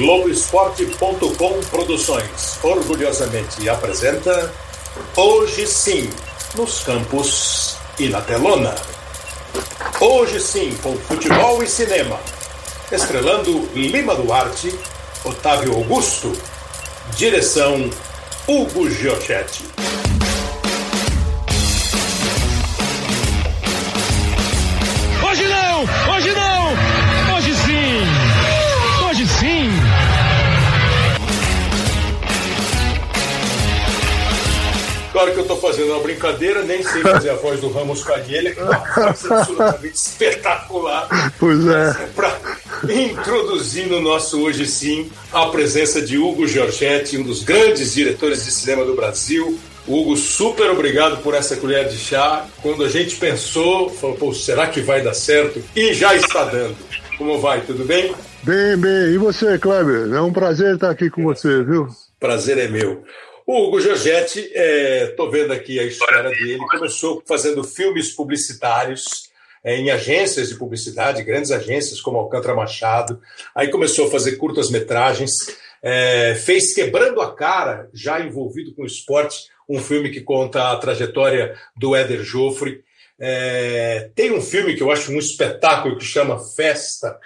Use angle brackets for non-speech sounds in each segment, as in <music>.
Globoesporte.com Produções orgulhosamente apresenta Hoje Sim, nos campos e na telona. Hoje sim, com futebol e cinema. Estrelando Lima Duarte, Otávio Augusto. Direção Hugo Giorgetti. Claro que eu estou fazendo uma brincadeira, nem sei fazer a voz do Ramos Canelha, que é uma voz absolutamente espetacular. Pois é. Para introduzir no nosso Hoje Sim a presença de Hugo Giorgetti, um dos grandes diretores de cinema do Brasil. Hugo, super obrigado por essa colher de chá. Quando a gente pensou, falou, pô, será que vai dar certo? E já está dando. Como vai? Tudo bem? Bem, bem. E você, Kleber? É um prazer estar aqui com você, viu? Prazer é meu. O Hugo Giorgetti, estou é, vendo aqui a história dele, começou fazendo filmes publicitários é, em agências de publicidade, grandes agências como Alcântara Machado, aí começou a fazer curtas-metragens, é, fez Quebrando a Cara, já envolvido com esporte, um filme que conta a trajetória do Éder Joffre. É, tem um filme que eu acho um espetáculo que chama Festa,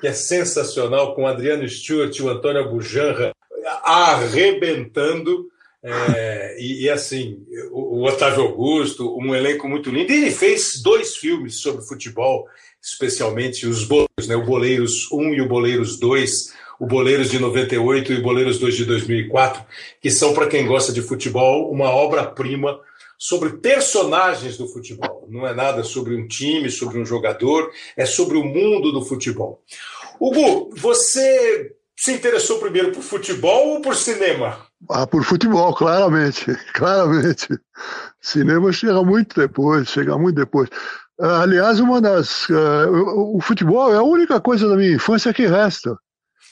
que é sensacional, com Adriano Stewart e o Antônio Bujanra arrebentando. É, e, e, assim, o, o, Otávio Augusto, um elenco muito lindo. E ele fez dois filmes sobre futebol, especialmente os boleiros, né? o Boleiros 1 e o Boleiros 2, o Boleiros de 98 e o Boleiros 2 de 2004, que são, para quem gosta de futebol, uma obra-prima sobre personagens do futebol. Não é nada sobre um time, sobre um jogador, é sobre o mundo do futebol. Hugo, você se interessou primeiro por futebol ou por cinema? Ah, por futebol, claramente, <laughs> claramente. Cinema chega muito depois, chega muito depois. Ah, aliás, uma das. Uh, o futebol é a única coisa da minha infância que resta.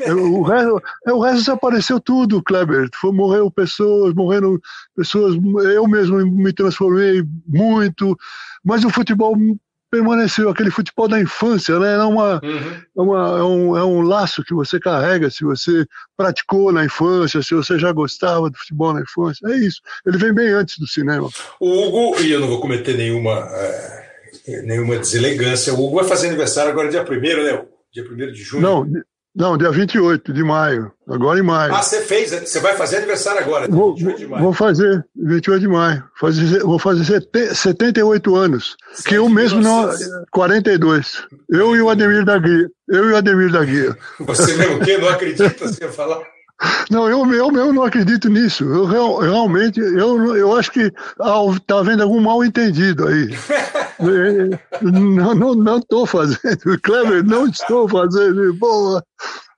o, <laughs> resto, o resto desapareceu tudo, Kleber. Foi, morreu pessoas, morreram pessoas. Eu mesmo me transformei muito, mas o futebol permaneceu aquele futebol da infância, né? É, uma, uhum. é, uma, é, um, é um laço que você carrega se você praticou na infância, se você já gostava do futebol na infância. É isso. Ele vem bem antes do cinema. O Hugo, e eu não vou cometer nenhuma, é, nenhuma deselegância, o Hugo vai fazer aniversário agora dia 1 né? Dia 1 de junho. Não, não, dia 28 de maio. Agora em maio. Ah, você fez? Você vai fazer aniversário agora? Vou, vou fazer, 28 de maio. Fazer, vou fazer 78 anos. que eu mesmo não. 42. Eu e o Ademir da Guia. Eu e o Ademir da Guia. Você mesmo o quê? Não acredita você falar? Não, eu, eu mesmo não acredito nisso. Eu real, realmente, eu, eu acho que está havendo algum mal entendido aí. <laughs> não não estou fazendo. <laughs> Kleber, não estou fazendo. Boa.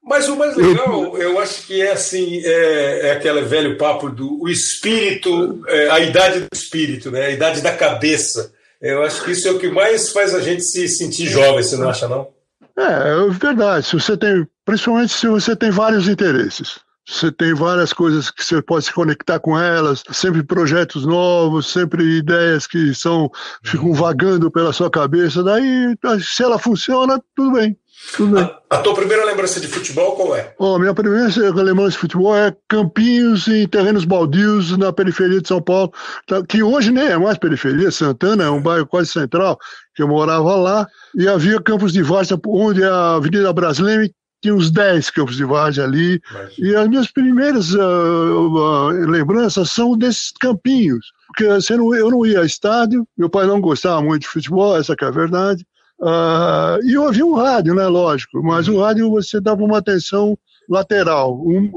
Mas o mais legal, eu acho que é assim, é, é aquele velho papo do o espírito, é, a idade do espírito, né? a idade da cabeça. Eu acho que isso é o que mais faz a gente se sentir jovem, você não acha, não? É, é verdade. Se você tem, principalmente se você tem vários interesses. Você tem várias coisas que você pode se conectar com elas, sempre projetos novos, sempre ideias que são ficam uhum. vagando pela sua cabeça. Daí, se ela funciona, tudo bem. Tudo bem. A, a tua primeira lembrança de futebol qual é? Oh, minha primeira lembrança de futebol é campinhos em terrenos baldios na periferia de São Paulo, tá, que hoje nem é mais periferia, Santana é um bairro quase central, que eu morava lá, e havia campos de várzea onde a Avenida Brasileira tinha uns 10 campos de várzea ali. Imagina. E as minhas primeiras uh, uh, lembranças são desses campinhos. Porque assim, eu não ia a estádio, meu pai não gostava muito de futebol, essa é a verdade. Uh, e eu ouvia um rádio, né, lógico, mas o rádio você dava uma atenção lateral. Um,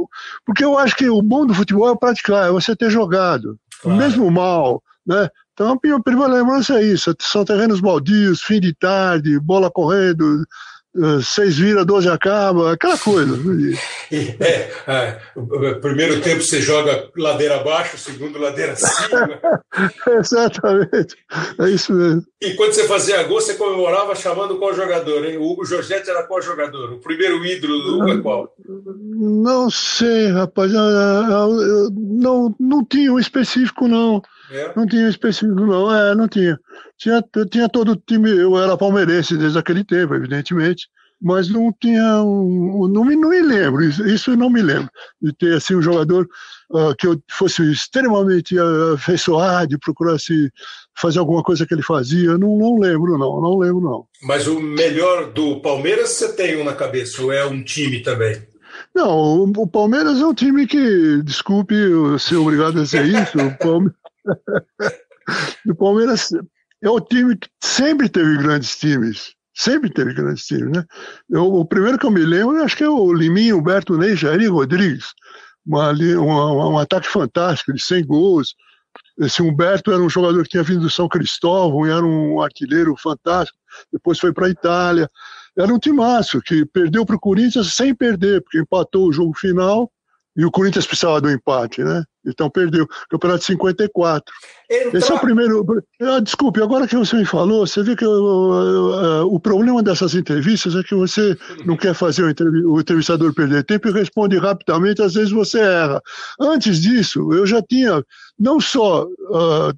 porque eu acho que o bom do futebol é praticar, é você ter jogado, claro. mesmo mal, né? Então, a minha primeira lembrança é isso: são terrenos baldios, fim de tarde, bola correndo, seis vira, doze acaba, aquela coisa. <laughs> É, é, primeiro tempo você joga ladeira abaixo, segundo ladeira acima. <laughs> Exatamente, é isso mesmo. E quando você fazia gol, você comemorava chamando qual jogador, hein? O Hugo Jorgetti era qual jogador? O primeiro ídolo do Hugo é qual? Não sei, rapaz, não, não tinha um específico, não. É? Não tinha específico, não, é, não tinha. Tinha, tinha todo o time, eu era palmeirense desde aquele tempo, evidentemente, mas não tinha um, não, me, não me lembro, isso, isso eu não me lembro, de ter assim um jogador uh, que eu fosse extremamente afeiçoado e procurasse fazer alguma coisa que ele fazia, não, não lembro não, não lembro não. Mas o melhor do Palmeiras você tem um na cabeça, ou é um time também? Não, o Palmeiras é um time que, desculpe eu ser obrigado a dizer isso, o Palmeiras, <laughs> <laughs> o Palmeiras é o time que sempre teve grandes times. Sempre teve grandes times, né? Eu, o primeiro que eu me lembro, acho que é o Liminho, Humberto Ney, Jair Rodrigues. Uma, uma, um ataque fantástico, de 100 gols. Esse Humberto era um jogador que tinha vindo do São Cristóvão e era um artilheiro fantástico. Depois foi para a Itália. Era um timaço que perdeu para o Corinthians sem perder, porque empatou o jogo final e o Corinthians precisava do empate, né? Então perdeu. Campeonato de 54. Entra... Esse é o primeiro. Ah, desculpe, agora que você me falou, você vê que eu, o problema dessas entrevistas é que você não quer fazer o, entrevistador perder tempo e responde rapidamente, às vezes você erra. Antes disso, eu já tinha não só. Uh,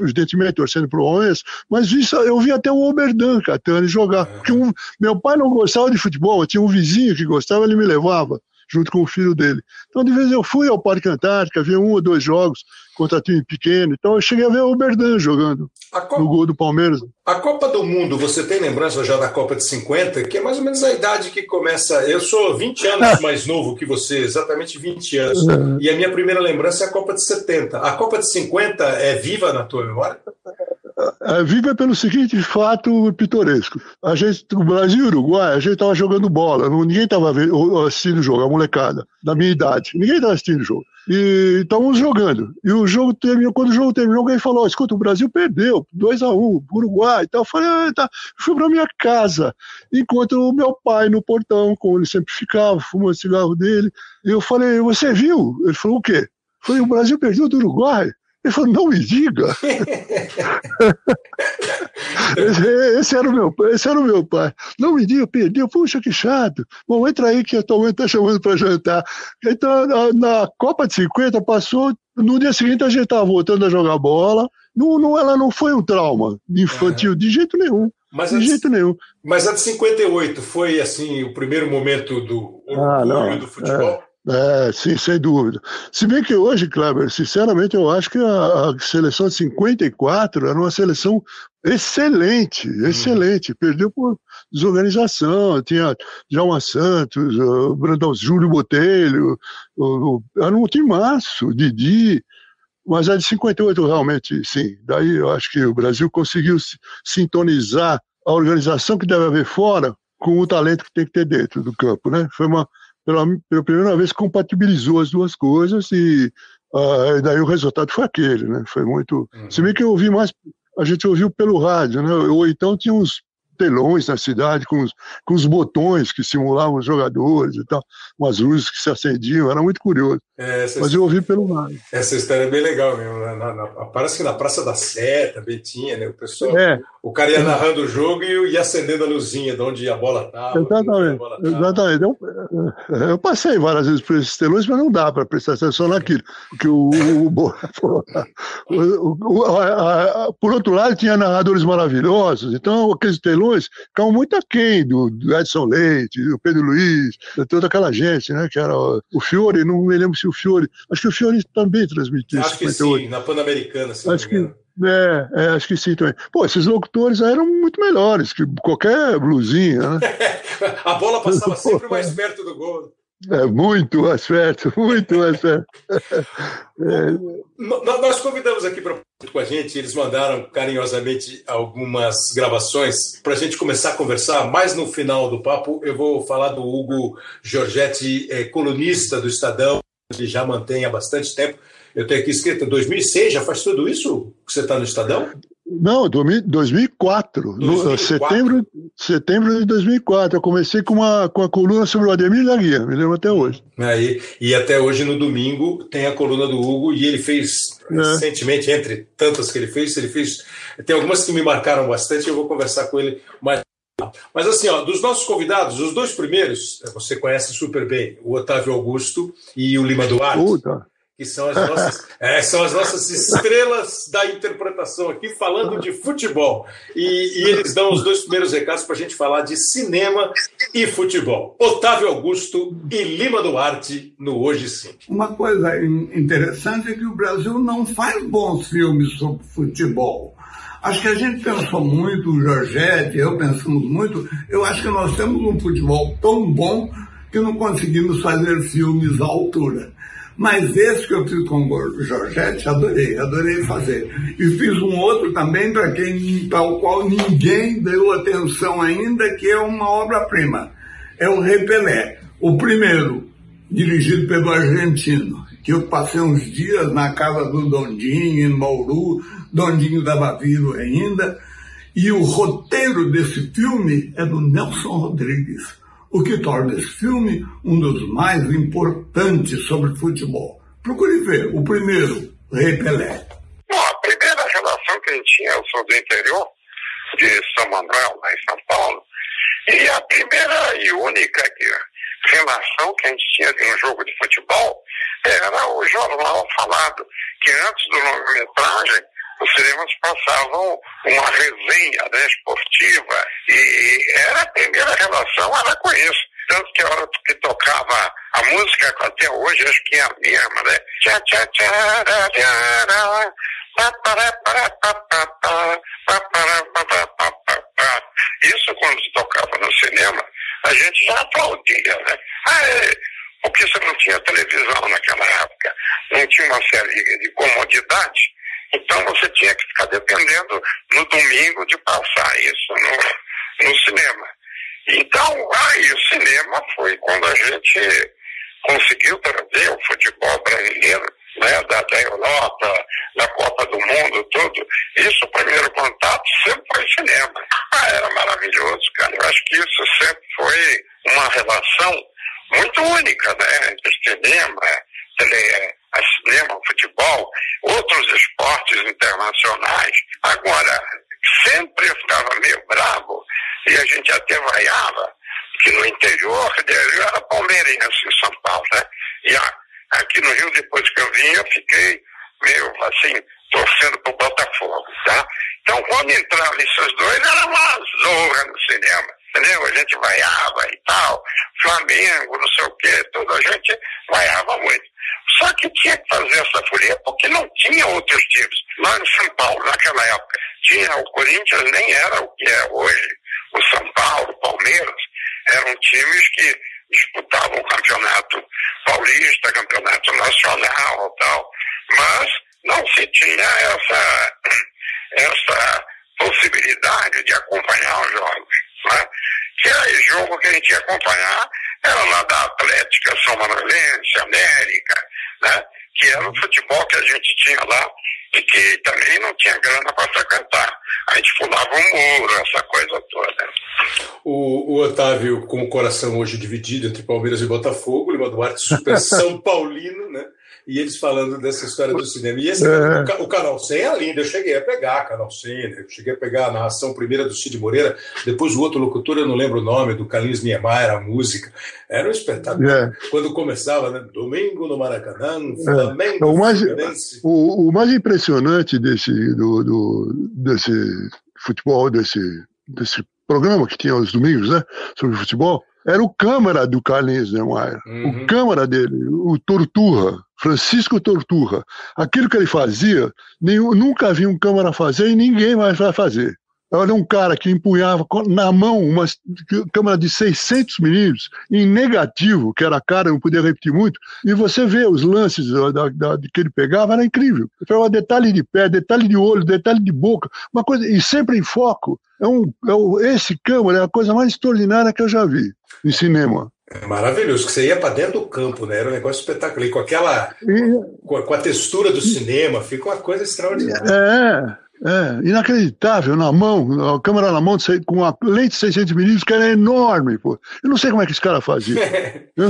evidentemente torcendo para o Palmeiras, mas isso, eu vi até o Oberdan Catani jogar. Porque um, meu pai não gostava de futebol, tinha um vizinho que gostava, ele me levava junto com o filho dele. Então, de vez eu fui ao Parque Antártica, vi um ou dois jogos contra time pequeno. Então, eu cheguei a ver o Berdan jogando Copa, no gol do Palmeiras. A Copa do Mundo, você tem lembrança já da Copa de 50, que é mais ou menos a idade que começa. Eu sou 20 anos <laughs> mais novo que você, exatamente 20 anos. É. E a minha primeira lembrança é a Copa de 70. A Copa de 50 é viva na tua memória? É, viva pelo seguinte fato pitoresco. A gente, o Brasil e o Uruguai, a gente estava jogando bola, ninguém estava assistindo o jogo, a molecada, da minha idade. Ninguém estava assistindo o jogo. E estávamos jogando. E o jogo terminou, quando o jogo terminou, alguém falou: escuta, o Brasil perdeu, 2 a 1 um, Uruguai. Então eu falei, tá. fui para minha casa, enquanto o meu pai no portão, como ele sempre ficava, fumando cigarro dele. E eu falei, você viu? Ele falou, o quê? Eu falei, o Brasil perdeu do Uruguai. Ele falou, não me diga. <laughs> esse, esse, era o meu, esse era o meu pai. Não me diga, perdeu. Puxa, que chato. Bom, entra aí que a tua mãe está chamando para jantar. Então, na, na, Copa de 50 passou, no dia seguinte a gente estava voltando a jogar bola. Não, não, ela não foi um trauma infantil, é. de jeito nenhum. Mas de jeito nenhum. Mas a de 58 foi, assim, o primeiro momento do orgulho ah, do futebol? É. É, sim, sem dúvida. Se bem que hoje, Kleber, sinceramente, eu acho que a, a seleção de 54 era uma seleção excelente, uhum. excelente. Hum. Perdeu por desorganização. Tinha Djalma Santos, o Brandão Júlio Botelho, o, o, era um timaço, Didi. Mas a de 58 realmente, sim. Daí eu acho que o Brasil conseguiu sintonizar a organização que deve haver fora com o talento que tem que ter dentro do campo, né? Foi uma pela, pela primeira vez compatibilizou as duas coisas e uh, daí o resultado foi aquele, né? Foi muito. Uhum. Se bem que eu ouvi mais, a gente ouviu pelo rádio, né? Ou então tinha uns telões na cidade com os, com os botões que simulavam os jogadores e tal, umas luzes que se acendiam, era muito curioso. É, Mas eu ouvi pelo rádio. Essa história é bem legal mesmo. Na, na, na, parece que na Praça da Sé também tinha, né? O pessoal, é. o cara ia narrando o jogo e ia acendendo a luzinha de onde a bola estava. Exatamente. Bola Exatamente. Eu, eu, passei várias vezes por esses telões, mas não dá para prestar atenção naquilo. Porque <laughs> o, o, o a, a, por outro lado, tinha narradores maravilhosos, então aqueles telões ficavam muito aquém do, do Edson Leite, do Pedro Luiz, de toda aquela gente, né? Que era o Fiore, não me lembro se o Fiore. Acho que o Fiore também transmitiu Acho 58. que sim, na Pan-Americana, se acho que, é, é, acho que sim também. Pô, esses locutores eram muito melhores que qualquer blusinha, né? <laughs> A bola passava <laughs> sempre mais perto do gol. É, muito mais perto, muito mais perto. <laughs> É. Nós convidamos aqui para com a gente, eles mandaram carinhosamente algumas gravações para a gente começar a conversar. Mais no final do papo, eu vou falar do Hugo Giorgetti, é, colunista do Estadão, que já mantém há bastante tempo. Eu tenho aqui escrito 2006, já faz tudo isso que você está no Estadão? Não, 2004, 2004. No, setembro, setembro de 2004. Eu comecei com uma, com a coluna sobre o Ademir da Guia, me lembro até hoje. Aí, e até hoje, no domingo, tem a coluna do Hugo, e ele fez é. recentemente, entre tantas que ele fez, ele fez. Tem algumas que me marcaram bastante, eu vou conversar com ele mais. Mas assim, ó, dos nossos convidados, os dois primeiros, você conhece super bem, o Otávio Augusto e o Lima Duarte. Puta que são as nossas, <laughs> é, são as nossas estrelas da interpretação aqui, falando de futebol. E, e eles dão os dois primeiros recados para a gente falar de cinema e futebol. Otávio Augusto e Lima Duarte no Hoje Sim. Uma coisa interessante é que o Brasil não faz bons filmes sobre futebol. Acho que a gente pensou muito, o Jorgette, eu pensamos muito. Eu acho que nós temos um futebol tão bom que não conseguimos fazer filmes à altura. Mas esse que eu fiz com o Jorgette, adorei, adorei fazer. E fiz um outro também para quem, para o qual ninguém deu atenção ainda, que é uma obra-prima. É o Rei Pelé. O primeiro, dirigido pelo argentino, que eu passei uns dias na casa do Dondinho, em Mauru, Dondinho estava vivo ainda, e o roteiro desse filme é do Nelson Rodrigues o que torna esse filme um dos mais importantes sobre futebol. Procure ver. O primeiro, Rei Pelé. Bom, a primeira relação que a gente tinha, eu sou do interior de São Manuel, lá em São Paulo, e a primeira e única relação que a gente tinha de um jogo de futebol era o jornal falado, que antes do longa-metragem os cinemas passavam uma resenha né, esportiva e era a primeira relação era com isso. Tanto que a hora que tocava a música, até hoje acho que é a mesma, né? Isso quando se tocava no cinema, a gente já aplaudia, né? Ah, porque você não tinha televisão naquela época, não tinha uma série de comodidade, então você tinha que ficar dependendo no domingo de passar isso no, no cinema. Então, aí o cinema foi quando a gente conseguiu trazer o futebol brasileiro né, da, da Europa, da Copa do Mundo, tudo. Isso, o primeiro contato sempre foi cinema. Ah, era maravilhoso, cara. Eu acho que isso sempre foi uma relação muito única, né, entre cinema, cinema, futebol, outros esportes internacionais. Agora, sempre eu ficava meio bravo e a gente até vaiava, que no interior, eu era palmeirense em São Paulo, né? E aqui no Rio, depois que eu vim, eu fiquei meio assim, torcendo pro Botafogo, tá? Então, quando entravam esses dois, era uma zorra no cinema, entendeu? A gente vaiava e tal, Flamengo, não sei o quê, tudo, a gente vaiava muito. Só que tinha que fazer essa folia porque não tinha outros times. Lá em São Paulo, naquela época, tinha o Corinthians, nem era o que é hoje. O São Paulo, o Palmeiras, eram times que disputavam o campeonato paulista, campeonato nacional tal. Mas não se tinha essa, essa possibilidade de acompanhar os jogos. Né? Que aí, jogo que a gente ia acompanhar era lá da Atlética, São Manuelense, América, né? que era o futebol que a gente tinha lá e que também não tinha grana para frequentar. A gente pulava um muro, essa coisa toda. O, o, Otávio, com o coração hoje dividido entre Palmeiras e Botafogo, o Lima Duarte super <laughs> São Paulino, né? E eles falando dessa história do cinema. E esse, é. o, o, Canal 100 é lindo, eu cheguei a pegar Canal 100, né? eu cheguei a pegar a narração primeira do Cid Moreira, depois o outro locutor, eu não lembro o nome, do Carlinhos Niemeyer, a música. Era um espetáculo. É. Quando começava, né? Domingo no Maracanã, é. Flamengo, é. o, mais, o, o, mais impressionante desse, do, do, desse futebol, desse, desse programa que tinha aos domingos, né? Sobre futebol, era o câmara do Carlinhos Niemeyer, uhum. o câmara dele, o Torturra. Francisco Torturra. Aquilo que ele fazia, nenhum, nunca vi um Câmara fazer e ninguém mais vai fazer. Era um cara que empunhava na mão uma câmera de 600 milímetros, em negativo, que era cara, não podia repetir muito, e você vê os lances da, da, que ele pegava, era incrível. Pegava detalhe de pé, detalhe de olho, detalhe de boca, uma coisa, e sempre em foco. É um, é esse câmera é a coisa mais extraordinária que eu já vi em cinema. É maravilhoso, que você ia para dentro do campo, né? Era um negócio espetacular. E com aquela. E... Com, a, com, a, textura do cinema, fica uma coisa extraordinária. É, é, inacreditável, na mão, a câmera na mão, com a lente de 600 milímetros, que era enorme, pô. Eu não sei como é que esse cara fazia. <laughs>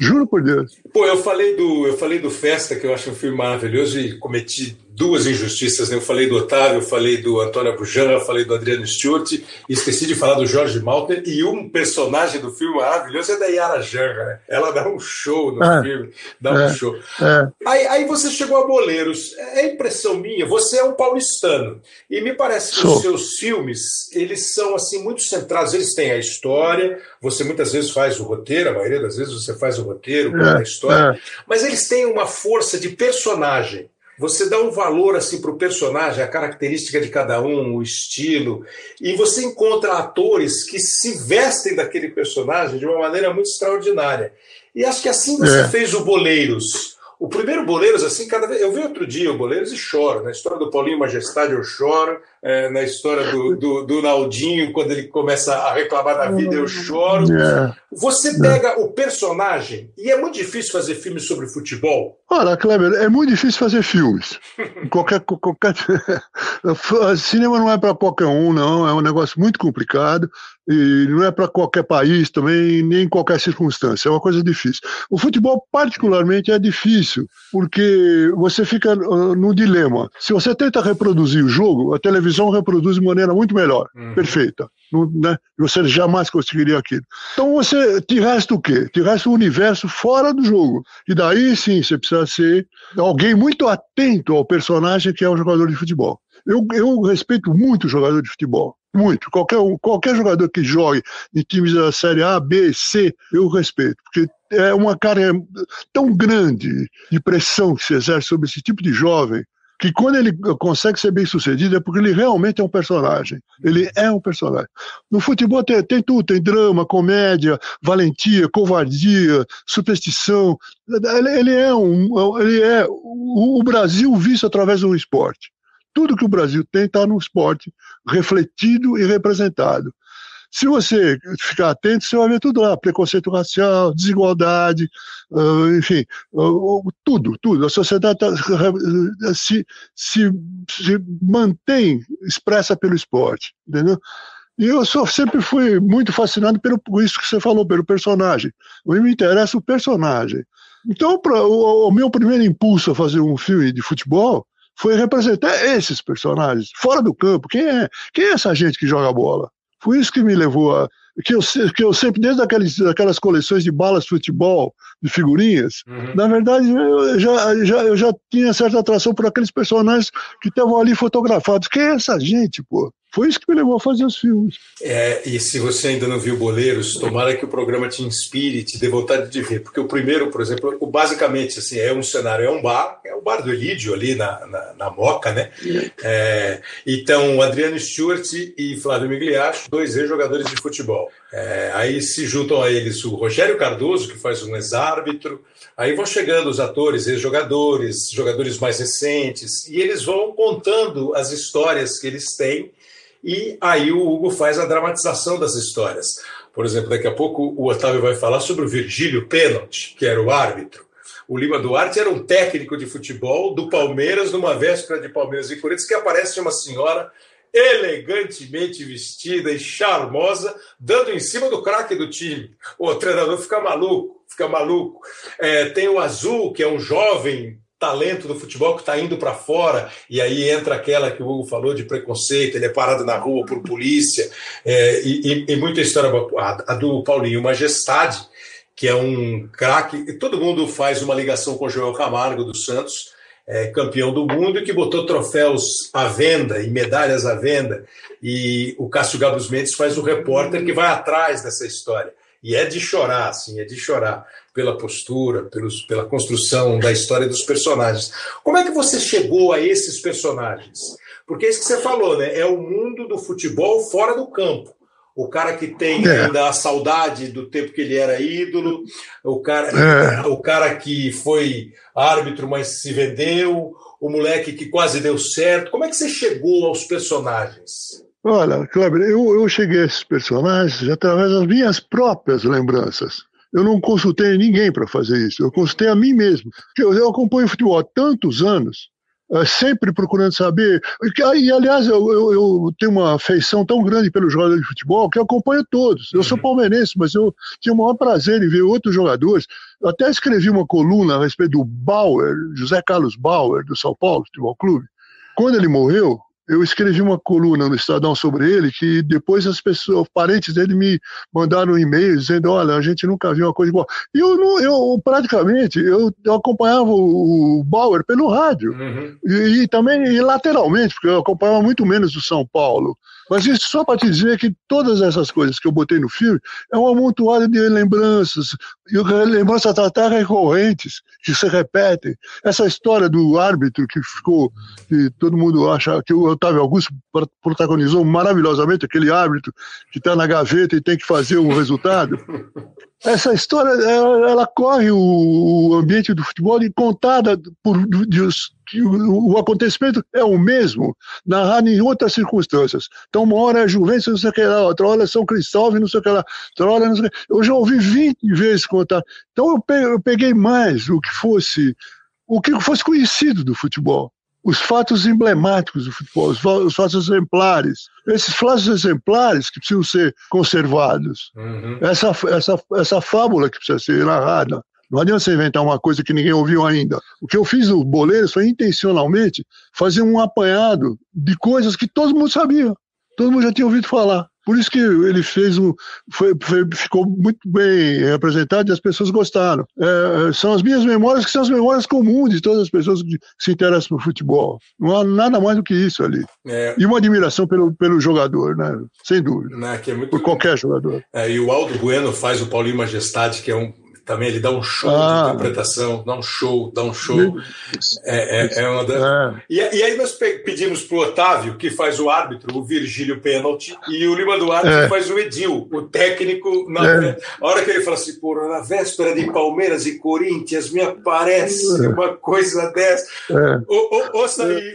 Juro por Deus. Pô, eu falei do, eu falei do Festa, que eu acho um filme maravilhoso, e cometi duas injustiças, né? Eu falei do Otávio, eu falei do Antônio Bujan, falei do Adriano Stewart, esqueci de falar do Jorge Malter, e um personagem do filme maravilhoso é da Yara Janga, né? Ela dá um show no é, filme, dá um é, show. É. Aí, aí você chegou a Boleiros, é impressão minha, você é um paulistano, e me parece que os seus filmes, eles são, assim, muito centrados, eles têm a história, você muitas vezes faz o roteiro, a maioria das vezes você faz o roteiro, é, a história, é. mas eles têm uma força de personagem, você dá um valor assim para o personagem, a característica de cada um, o estilo, e você encontra atores que se vestem daquele personagem de uma maneira muito extraordinária. E acho que assim você é. fez o Boleiros. O primeiro Boleiros, assim, cada vez. Eu vi outro dia o Boleiros e choro. Na história do Paulinho Majestade, eu choro. É, na história do, do, do, Naldinho, quando ele começa a reclamar da vida, eu choro. É. Você é. pega o personagem, e é muito difícil fazer filmes sobre futebol. Olha, Kleber, é muito difícil fazer filmes. <laughs> qualquer, qualquer... <laughs> Cinema não é para qualquer um, não. É um negócio muito complicado. E não é para qualquer país também, nem em qualquer circunstância. É uma coisa difícil. O futebol, particularmente, é difícil, porque você fica uh, no dilema. Se você tenta reproduzir o jogo, a televisão reproduz de maneira muito melhor, uhum. perfeita. Não, né? Você jamais conseguiria aquilo. Então você te resta o quê? Te resta o universo fora do jogo. E daí sim você precisa ser alguém muito atento ao personagem que é o jogador de futebol. Eu, eu respeito muito o jogador de futebol. Muito. Qualquer, qualquer jogador que jogue em times da Série A, B, C, eu respeito. Porque é uma cara tão grande de pressão que se exerce sobre esse tipo de jovem que quando ele consegue ser bem sucedido é porque ele realmente é um personagem. Ele é um personagem. No futebol tem, tem tudo, tem drama, comédia, valentia, covardia, superstição. Ele, ele é um, ele é o, o Brasil visto através um esporte. Tudo que o Brasil tem está no esporte, refletido e representado. Se você ficar atento, você vai ver tudo lá: preconceito racial, desigualdade, uh, enfim, uh, tudo, tudo. A sociedade tá, se, se, se mantém expressa pelo esporte, entendeu? E eu sou, sempre fui muito fascinado pelo isso que você falou, pelo personagem. Mim me interessa o personagem. Então, pra, o, o, meu primeiro impulso a fazer um filme de futebol foi representar esses personagens, fora do campo. Quem é, quem é essa gente que joga bola? Foi isso que me levou a. Que eu, que eu sempre, desde aquelas, aquelas coleções de balas de futebol, de figurinhas, uhum. na verdade, eu já, já, eu já tinha certa atração por aqueles personagens que estavam ali fotografados. Quem é essa gente, pô? Foi isso que me levou a fazer os filmes. É, e se você ainda não viu Boleiros, tomara que o programa te inspire, te dê vontade de ver. Porque o primeiro, por exemplo, basicamente assim, é um cenário, é um bar, é o bar do Elídio ali na, na, na Moca, né? É, então, Adriano Stewart e Flávio Migliaccio, dois ex-jogadores de futebol. É, aí se juntam a eles o Rogério Cardoso, que faz um ex-árbitro, aí vão chegando os atores, ex-jogadores, jogadores mais recentes, e eles vão contando as histórias que eles têm e aí o Hugo faz a dramatização das histórias. Por exemplo, daqui a pouco o Otávio vai falar sobre o Virgílio Pênalti, que era o árbitro. O Lima Duarte era um técnico de futebol do Palmeiras, numa véspera de Palmeiras e Corinthians, que aparece uma senhora elegantemente vestida e charmosa, dando em cima do craque do time. O treinador fica maluco, fica maluco. É, tem o Azul, que é um jovem talento do futebol que está indo para fora, e aí entra aquela que o Hugo falou de preconceito, ele é parado na rua por polícia, é, e, e, muita história, a, a do Paulinho Majestade, que é um craque, todo mundo faz uma ligação com o Joel Camargo do Santos, é, campeão do mundo, e que botou troféus à venda e medalhas à venda, e o Cássio Gabos Mendes faz o repórter que vai atrás dessa história. E é de chorar, assim, é de chorar pela postura, pelos, pela construção da história dos personagens. Como é que você chegou a esses personagens? Porque é isso que você falou, né? É o mundo do futebol fora do campo. O cara que tem é. ainda a saudade do tempo que ele era ídolo, o cara, é. o cara que foi árbitro, mas se vendeu, o moleque que quase deu certo. Como é que você chegou aos personagens? Olha, Kleber, eu, eu cheguei a esses personagens através das minhas próprias lembranças. Eu não consultei ninguém para fazer isso, eu consultei a mim mesmo. Eu, eu acompanho futebol há tantos anos, uh, sempre procurando saber. E, aliás, eu, eu, eu, tenho uma afeição tão grande pelos jogadores de futebol que eu acompanho todos. Eu sou uhum. palmeirense, mas eu tinha o maior prazer em ver outros jogadores. Eu até escrevi uma coluna a respeito do Bauer, José Carlos Bauer, do São Paulo Futebol Clube. Quando ele morreu, eu escrevi uma coluna no Estadão sobre ele, que depois as pessoas, parentes dele me mandaram um e-mail dizendo, olha, a gente nunca viu uma coisa igual. E eu, não, eu praticamente, eu, eu acompanhava o Bauer pelo rádio, uhum. e, e, também e lateralmente, porque eu acompanhava muito menos do São Paulo. Mas isso só para te dizer que todas essas coisas que eu botei no filme é uma amontoada de lembranças, e lembranças até recorrentes, que se repetem. Essa história do árbitro que ficou, que todo mundo acha que o Otávio Augusto protagonizou maravilhosamente, aquele árbitro que está na gaveta e tem que fazer um resultado. Essa história, ela, ela corre o, ambiente do futebol e contada por de, que o, acontecimento é o mesmo, narrado em outras circunstâncias. Então, uma hora é Juventus, não sei o que lá, outra hora é São Cristóvão, não sei o que lá, outra hora não sei o que. Eu já ouvi 20 vezes contar. Então, eu peguei mais o que fosse o que fosse conhecido do futebol os fatos emblemáticos do futebol, os fatos exemplares. Esses fatos exemplares que precisam ser conservados. Uhum. Essa, essa, essa fábula que precisa ser narrada. Não adianta você inventar uma coisa que ninguém ouviu ainda. O que eu fiz no Boleiros foi intencionalmente fazer um apanhado de coisas que todo mundo sabia. Todo mundo já tinha ouvido falar. Por isso que ele fez um. Foi, foi, ficou muito bem representado e as pessoas gostaram. É, são as minhas memórias, que são as memórias comuns de todas as pessoas que se interessam por futebol. Não há nada mais do que isso ali. É. E uma admiração pelo, pelo jogador, né? Sem dúvida. Né, é muito... Por qualquer jogador. É, e o Aldo Bueno faz o Paulinho Majestade, que é um também ele dá um show ah. de interpretação, dá um show, dá um show. É, é, é uma da... é. E, e, aí nós pedimos para o Otávio, que faz o árbitro, o Virgílio Pênalti, e o Lima Duarte, é. que faz o Edil, o técnico. Na é. a hora que ele fala assim, porra, na véspera de Palmeiras e Corinthians, me aparece é. uma coisa dessa. É. Ouça aí.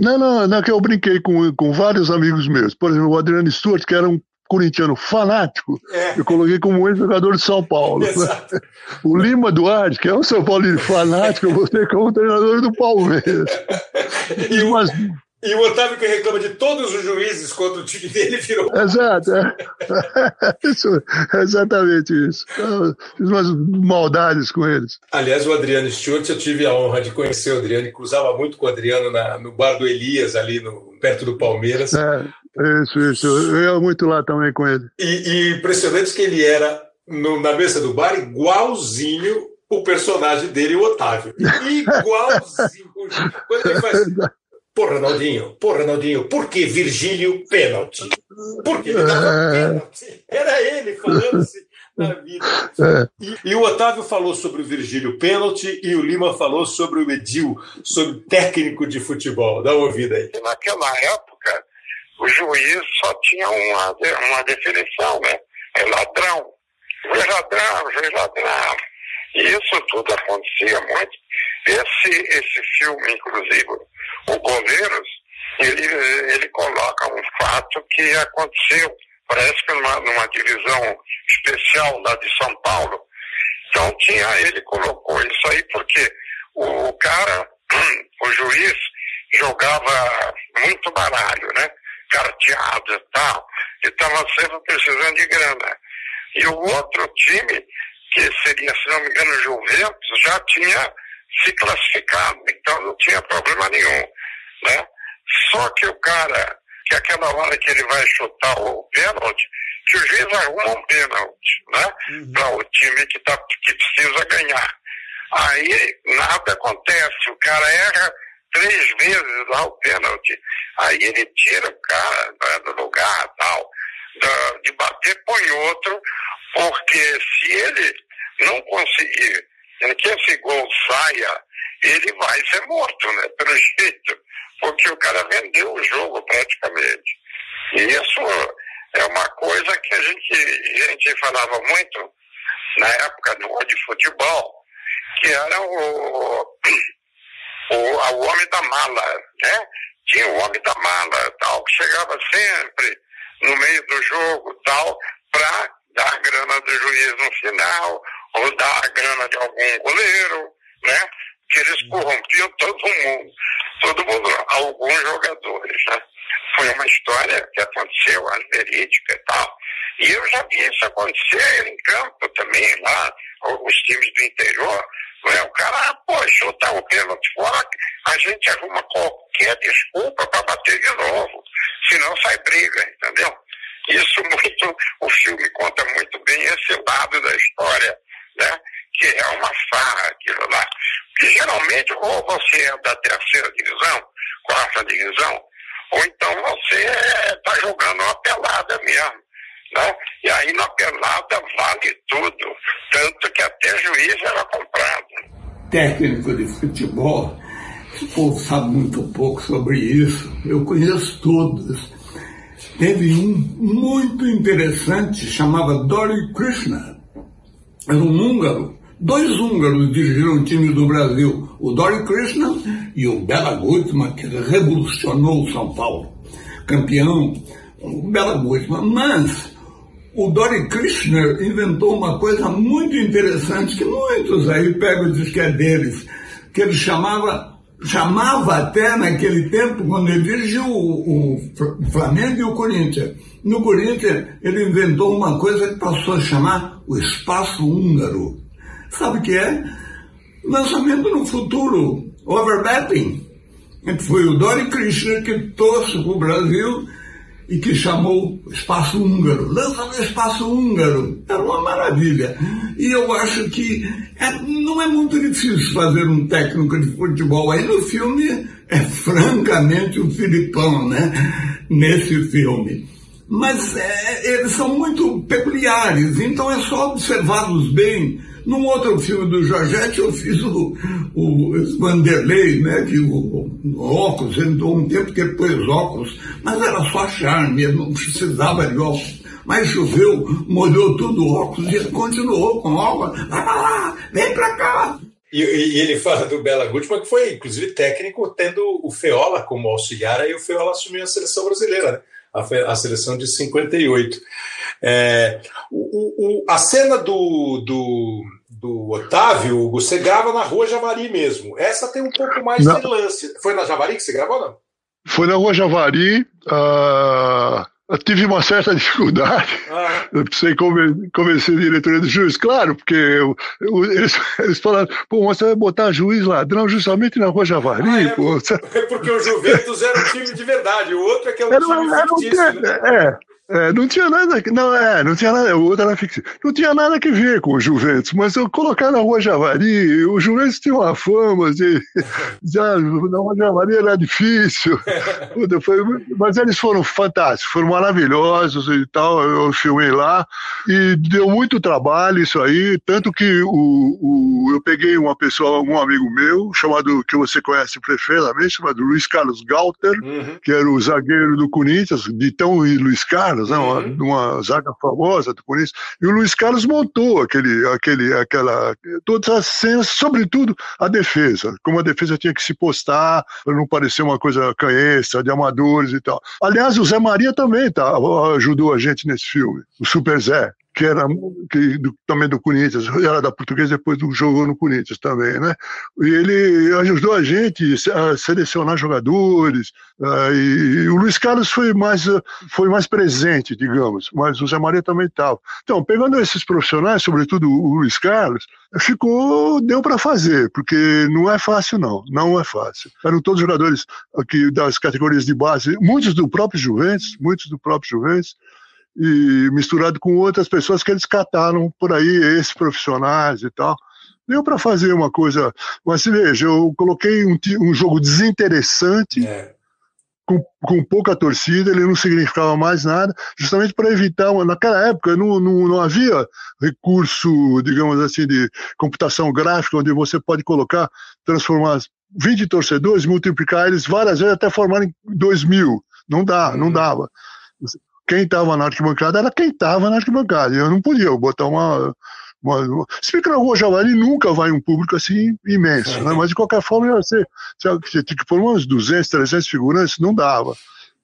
Não, não, não, que eu brinquei com, com vários amigos meus. Por exemplo, o Adriano Stewart, que era um corintiano fanático, é. eu coloquei como ex-jogador de São Paulo. Exato. <laughs> O Lima Duarte, que é um São Paulo fanático, eu botei como treinador do Palmeiras. <laughs> E, Mas, e o Otávio que reclama de todos os juízes quando o time dele virou. Exato, é. <laughs> isso, exatamente isso. Fiz umas maldades com eles. Aliás, o Adriano Stewart, eu tive a honra de conhecer o Adriano, e cruzava muito com o Adriano na, no bar do Elias, ali no, perto do Palmeiras. É, isso, isso. Eu ia muito lá também com ele. E, e impressionante que ele era, no, na mesa do bar, igualzinho o personagem dele, o Otávio. Igualzinho. Quando ele faz. Pô, Ronaldinho, pô, Ronaldinho, por que Virgílio pênalti? Por que ele dava é. pênalti? Era ele falando assim na vida. É. E, e, o Otávio falou sobre o Virgílio pênalti e o Lima falou sobre o Edil, sobre técnico de futebol. Dá uma ouvida aí. Naquela época, o juiz só tinha uma, uma definição, né? É ladrão. Juiz ladrão, juiz ladrão. E isso tudo acontecia muito. Esse, esse filme, inclusive, o Goleiros, ele, ele coloca um fato que aconteceu, parece que numa, numa divisão especial lá de São Paulo. Então tinha, ele colocou isso aí porque o cara, <clears throat> o juiz, jogava muito baralho, né? Carteado e tal, e estava sempre precisando de grana. E o outro time, que seria, se não me engano, o Juventus, já tinha se classificado, então não tinha problema nenhum. Né? Só que o cara, que aquela hora que ele vai chutar o pênalti, que o juiz arruma um pênalti, né? Uhum. Para o time que, tá, que precisa ganhar. Aí nada acontece, o cara erra três vezes lá o pênalti. Aí ele tira o cara né, do lugar tal, de bater, põe outro, porque se ele não conseguir que esse gol saia, ele vai ser morto, né? Pelo jeito, porque o cara vendeu o jogo praticamente. E isso é uma coisa que a gente, a gente falava muito na época do de futebol, que era o, <clears throat> o, o homem da mala, né? Tinha o homem da mala, tal, que chegava sempre no meio do jogo, tal, para dar grana do juiz no final, ou dar a grana de algum goleiro, né? que eles corrompiam todo mundo, todo mundo, alguns jogadores, né? Foi uma história que aconteceu, as verídica e tal. E eu já vi isso acontecer em campo também, lá, os times do interior. Né? O cara, pô, chuta o pênalti fora, a gente arruma qualquer desculpa para bater de novo. Senão sai briga, entendeu? Isso <laughs> muito, o filme conta muito bem esse lado da história, né? Que é uma farra aquilo lá. Porque geralmente, ou você é da terceira divisão, quarta divisão, ou então você está jogando uma pelada mesmo. Né? E aí na pelada vale tudo. Tanto que até juiz era comprado. Técnico de futebol, o povo sabe muito pouco sobre isso. Eu conheço todos. Teve um muito interessante, chamava Dory Krishna. Era um húngaro. Dois húngaros dirigiram o time do Brasil, o Dory Krishna e o Bela Gutmann, que revolucionou o São Paulo. Campeão, o Bela Gutmann. Mas o Dory Krishna inventou uma coisa muito interessante que muitos aí pegam e dizem que é deles, que ele chamava chamava até naquele tempo, quando ele dirigiu o, o, Flamengo e o Corinthians. No Corinthians, ele inventou uma coisa que passou a chamar o espaço húngaro. Sabe o que é? Lançamento no futuro, overlapping. Foi o Dori Krishna que trouxe para o Brasil e que chamou Espaço Húngaro. Lança no Espaço Húngaro. Era uma maravilha. E eu acho que é, não é muito difícil fazer um técnico de futebol. Aí no filme é francamente o Filipão, né? Nesse filme. Mas é, eles são muito peculiares, então é só observá-los bem num outro filme do Jorgette, eu fiz o, o Vanderlei, né, que o, o óculos, ele um tempo que pôs óculos, mas era só charme, ele não precisava de óculos. Mas choveu, molhou tudo o óculos e ele continuou com óculos. Vai pra lá, vem pra cá. E, e, ele fala do Bela Gutmann, que foi, inclusive, técnico, tendo o Feola como auxiliar, aí o Feola assumiu a seleção brasileira, né? a, a seleção de 58. É, o, o, a cena do, do, do Otávio, você grava na Rua Javari mesmo. Essa tem um pouco mais não. de lance. Foi na Javari que você gravou, não? Foi na Rua Javari. Uh, eu tive uma certa dificuldade. Ah. Eu precisei convencer a diretoria do juiz, claro, porque eu, eu, eles, <laughs> eles falaram, pô, você vai botar juiz ladrão justamente na Rua Javari. Ah, é, pô. é porque o Juventus era um time de verdade, o outro é que é um era, time era fictício. Um, né? É, é, não tinha nada, não é, não tinha nada, o outro era ficção, não tinha nada que ver com o Juventus, mas eu colocar na Rua Javari, o Juventus tinha uma fama de, <laughs> já na Rua Javari era difícil, <laughs> foi, mas eles foram fantásticos, foram maravilhosos e tal, eu filmei lá e deu muito trabalho isso aí, tanto que o, o eu peguei uma pessoa, um amigo meu, chamado, que você conhece perfeitamente, chamado Luiz Carlos Galter, uhum. que era o zagueiro do Corinthians, de tão Luiz Carlos, Carlos, né, uma, uhum. uma zaga famosa do Corinthians, e o Luiz Carlos montou aquele, aquele, aquela, todas as cenas, sobretudo a defesa, como a defesa tinha que se postar para não parecer uma coisa canhestra, de amadores e tal. Aliás, o Zé Maria também tá, ajudou a gente nesse filme, o Super Zé que era que, do, também do Corinthians, era da Portuguesa, depois jogou no Corinthians também, né? E ele ajudou a gente a selecionar jogadores, uh, e, e, o Luiz Carlos foi mais, foi mais presente, digamos, mas o Zé Maria também estava. Então, pegando esses profissionais, sobretudo o Luiz Carlos, ficou, deu para fazer, porque não é fácil não, não é fácil. Eram todos jogadores aqui das categorias de base, muitos do próprio Juventus, muitos do próprio Juventus, e misturado com outras pessoas que eles cataram por aí, esses profissionais e tal. Deu para fazer uma coisa, mas veja, eu coloquei um, um jogo desinteressante, é. com, com pouca torcida, ele não significava mais nada, justamente para evitar, uma, naquela época não, não, não havia recurso, digamos assim, de computação gráfica, onde você pode colocar, transformar 20 torcedores, multiplicar eles várias vezes até formarem 2 mil. Não dá, não uhum. dava quem estava na arquibancada era quem estava na arquibancada. Eu não podia botar uma. uma se bem que na Rua Javari nunca vai um público assim imenso, né? mas de qualquer forma você, você tinha que pôr uns 200, 300 figurantes, não dava.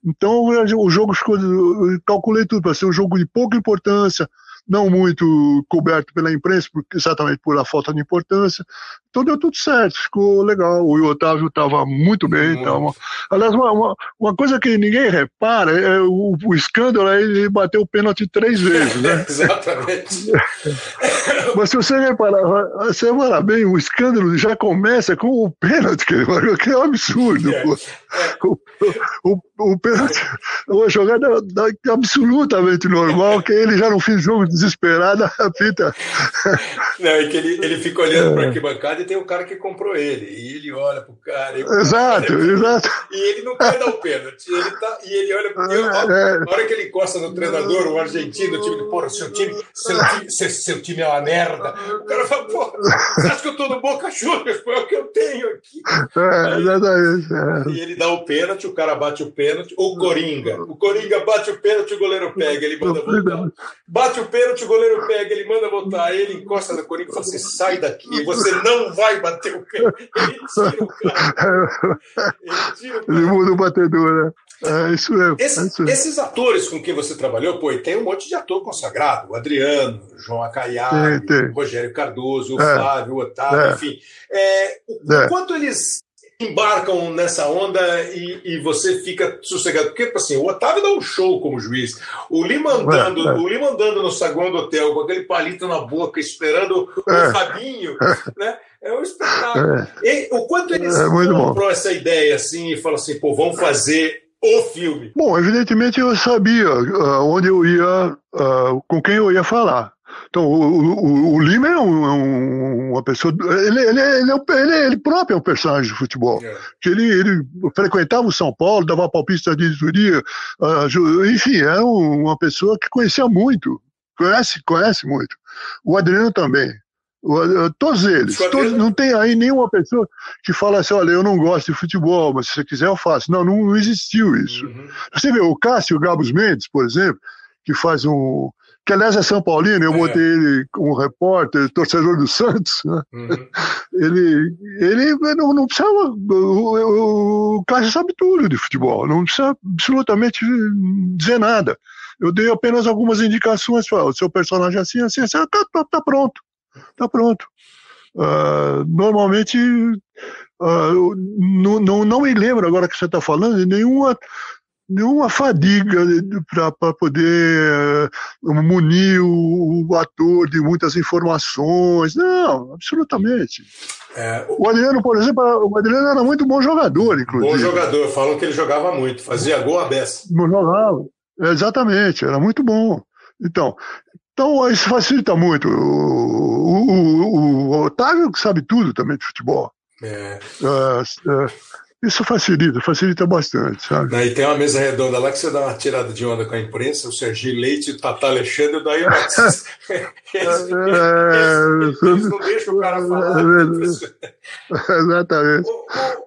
Então o jogo ficou. Eu calculei tudo para ser um jogo de pouca importância, não muito coberto pela imprensa, exatamente por a falta de importância. Então deu tudo certo, ficou legal. O Otávio estava muito bem. Tava... Aliás, uma, uma, uma, coisa que ninguém repara é o, o escândalo, ele bateu o pênalti três vezes, né? <laughs> Exatamente. <laughs> Mas se você reparar, você repara bem, o escândalo já começa com o pênalti que ele marcou, que é um absurdo. É. O, o, o pênalti é uma jogada absolutamente normal, que ele já fim do jogo desesperado, a fita. Não, é que ele, ele fica olhando é. para a arquibancada e tem um cara que comprou ele. E ele olha pro cara. exato, cara, exato. E ele não quer dar o pênalti. Ele tá, e ele olha pro é. A hora que ele encosta no treinador, o argentino, o time do porra, seu time, seu time, seu, seu time é uma merda. O cara fala, pô, você acha que eu tô no Boca Juniors? Pô, é o que eu tenho aqui. É, exatamente. É. E ele dá o pênalti, o cara bate o pênalti, ou o Coringa. O Coringa bate o pênalti, o goleiro pega, ele manda voltar. Bate o pênalti, o goleiro pega, ele manda voltar. Ele encosta no Coringa e fala assim: sai daqui, você não vai bater o pênalti. Ele tira o cara. <laughs> Ele tira o cara. Ele muda o batedor, né? É isso mesmo. Esse, é isso mesmo. Esses atores com quem você trabalhou, pô, e tem um monte de ator consagrado: o Adriano, o João Acaiari, o Rogério Cardoso, o é, Flávio, o Otávio, é, enfim. É, o, é. quanto eles embarcam nessa onda e, e, você fica sossegado. Porque, assim, o Otávio dá um show como juiz. O Lima andando, é, é. O Lima andando no saguão do hotel com aquele palito na boca, esperando é. o Fabinho, né? É um espetáculo. É. E, o quanto eles é, comprou essa ideia assim e falam assim, pô, vamos fazer o filme? Bom, evidentemente eu sabia uh, onde eu ia, uh, com quem eu ia falar. Então, o, o, o Lima é, um, é um, uma pessoa. Ele, ele, ele, é, ele, ele, próprio é um personagem de futebol. É. Que ele, ele frequentava o São Paulo, dava palpista de diretoria, uh, enfim, é uma pessoa que conhecia muito, conhece, conhece muito. O Adriano também. Todos eles. Todos, não tem aí nenhuma pessoa que fala assim: olha, eu não gosto de futebol, mas se você quiser eu faço. Não, não, não existiu isso. Uhum. Você vê o Cássio Gabos Mendes, por exemplo, que faz um, que aliás é São Paulino, eu é. botei ele como repórter, torcedor do Santos, né? uhum. <laughs> ele, ele não, não precisava, o, o Cássio sabe tudo de futebol, não precisa absolutamente dizer nada. Eu dei apenas algumas indicações, o seu personagem é assim, assim, assim, tá, tá, tá pronto, tá pronto. Uh, normalmente, uh, não, não, não me lembro agora que você está falando de nenhuma nenhuma fadiga para poder uh, munir o, o, ator de muitas informações. Não, absolutamente. É, o... o Adriano, por exemplo, o Adriano era muito bom jogador, inclusive. Bom jogador, falam que ele jogava muito, fazia gol a beça. Jogava, exatamente, era muito bom. Então, então isso facilita muito. O, o, o Otávio sabe tudo também de futebol. É. Uh, uh, isso facilita, facilita bastante, sabe? E tem uma mesa redonda lá que você dá uma tirada de onda com a imprensa, o Serginho Leite, o Tata Alexandre, daí o Batista. Eles, é, eles não deixam o cara falar. É <laughs> Exatamente.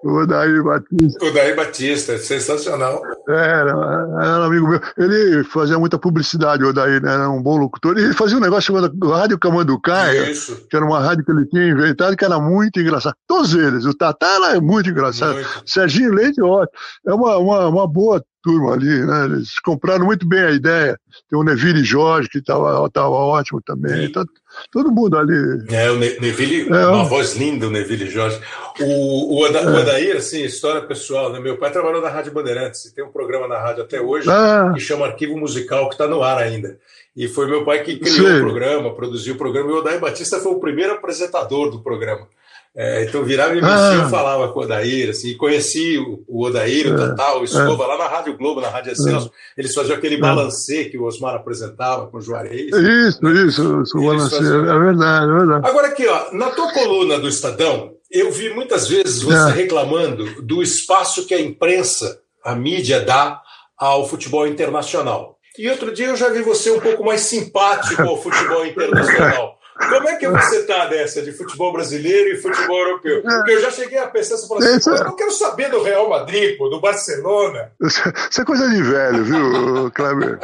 O, o, Daí Batista. O Daí Batista, sensacional. Era, era amigo meu. Ele fazia muita publicidade, o Daí, né? Era um bom locutor. Ele fazia um negócio chamado Rádio Camanducaia, Isso. que era uma rádio que ele tinha inventado, que era muito engraçado. Todos eles. O Tata era muito engraçado. Muito. Serginho Leite, ótimo. É uma, uma, uma boa turma ali, né? Eles compraram muito bem a ideia. Tem o Neville Jorge, que estava tava ótimo também. Tá, todo mundo ali. É, o Neville, é, uma voz linda, o Neville Jorge. O, o, é. o Odair, assim, história pessoal, né? Meu pai trabalhou na Rádio Bandeirantes, tem um programa na rádio até hoje ah. que chama Arquivo Musical, que está no ar ainda. E foi meu pai que criou Sim. o programa, produziu o programa, e o Odair Batista foi o primeiro apresentador do programa. É, então virava e ah. eu falava com o Odair, assim, conheci o, o Odair, o é, Tatal, o Escova, é. lá na Rádio Globo, na Rádio Excelso, é. eles faziam aquele balancê que o Osmar apresentava com o Juarez. Isso, isso, isso o balancê, faziam... é verdade, é verdade. Agora aqui, ó, na tua coluna do Estadão, eu vi muitas vezes você é. reclamando do espaço que a imprensa, a mídia dá ao futebol internacional. E outro dia eu já vi você um pouco mais simpático ao futebol <laughs> internacional. Como é que você está dessa de futebol brasileiro e futebol europeu? Porque eu já cheguei a pensar, você falou assim, eu não quero saber do Real Madrid, pô, do Barcelona. Isso é coisa de velho, viu, Kleber?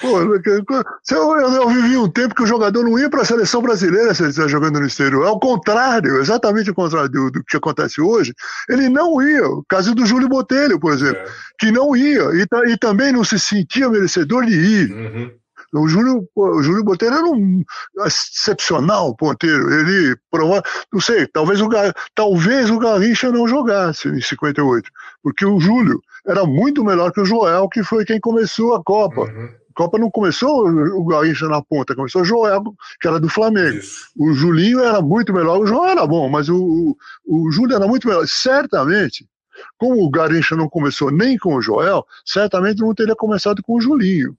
Pô, eu, eu, eu, vivi um tempo que o jogador não ia para a seleção brasileira se ele estivesse jogando no exterior. Ao contrário, exatamente o contrário do, do, que acontece hoje. Ele não ia. O caso do Júlio Botelho, por exemplo, é. que não ia e, e, também não se sentia merecedor de ir. Uhum. O Júlio, o Júlio Botelho era um excepcional ponteiro. Ele provou, não sei, talvez o, talvez o Garrincha não jogasse em 58, porque o Júlio era muito melhor que o Joel, que foi quem começou a Copa. Uhum. A Copa não começou o Garrincha na ponta, começou o Joel, que era do Flamengo. Isso. O Julinho era muito melhor, o Joel era bom, mas o, o, o Júlio era muito melhor. Certamente, como o Garrincha não começou nem com o Joel, certamente não teria começado com o Julinho.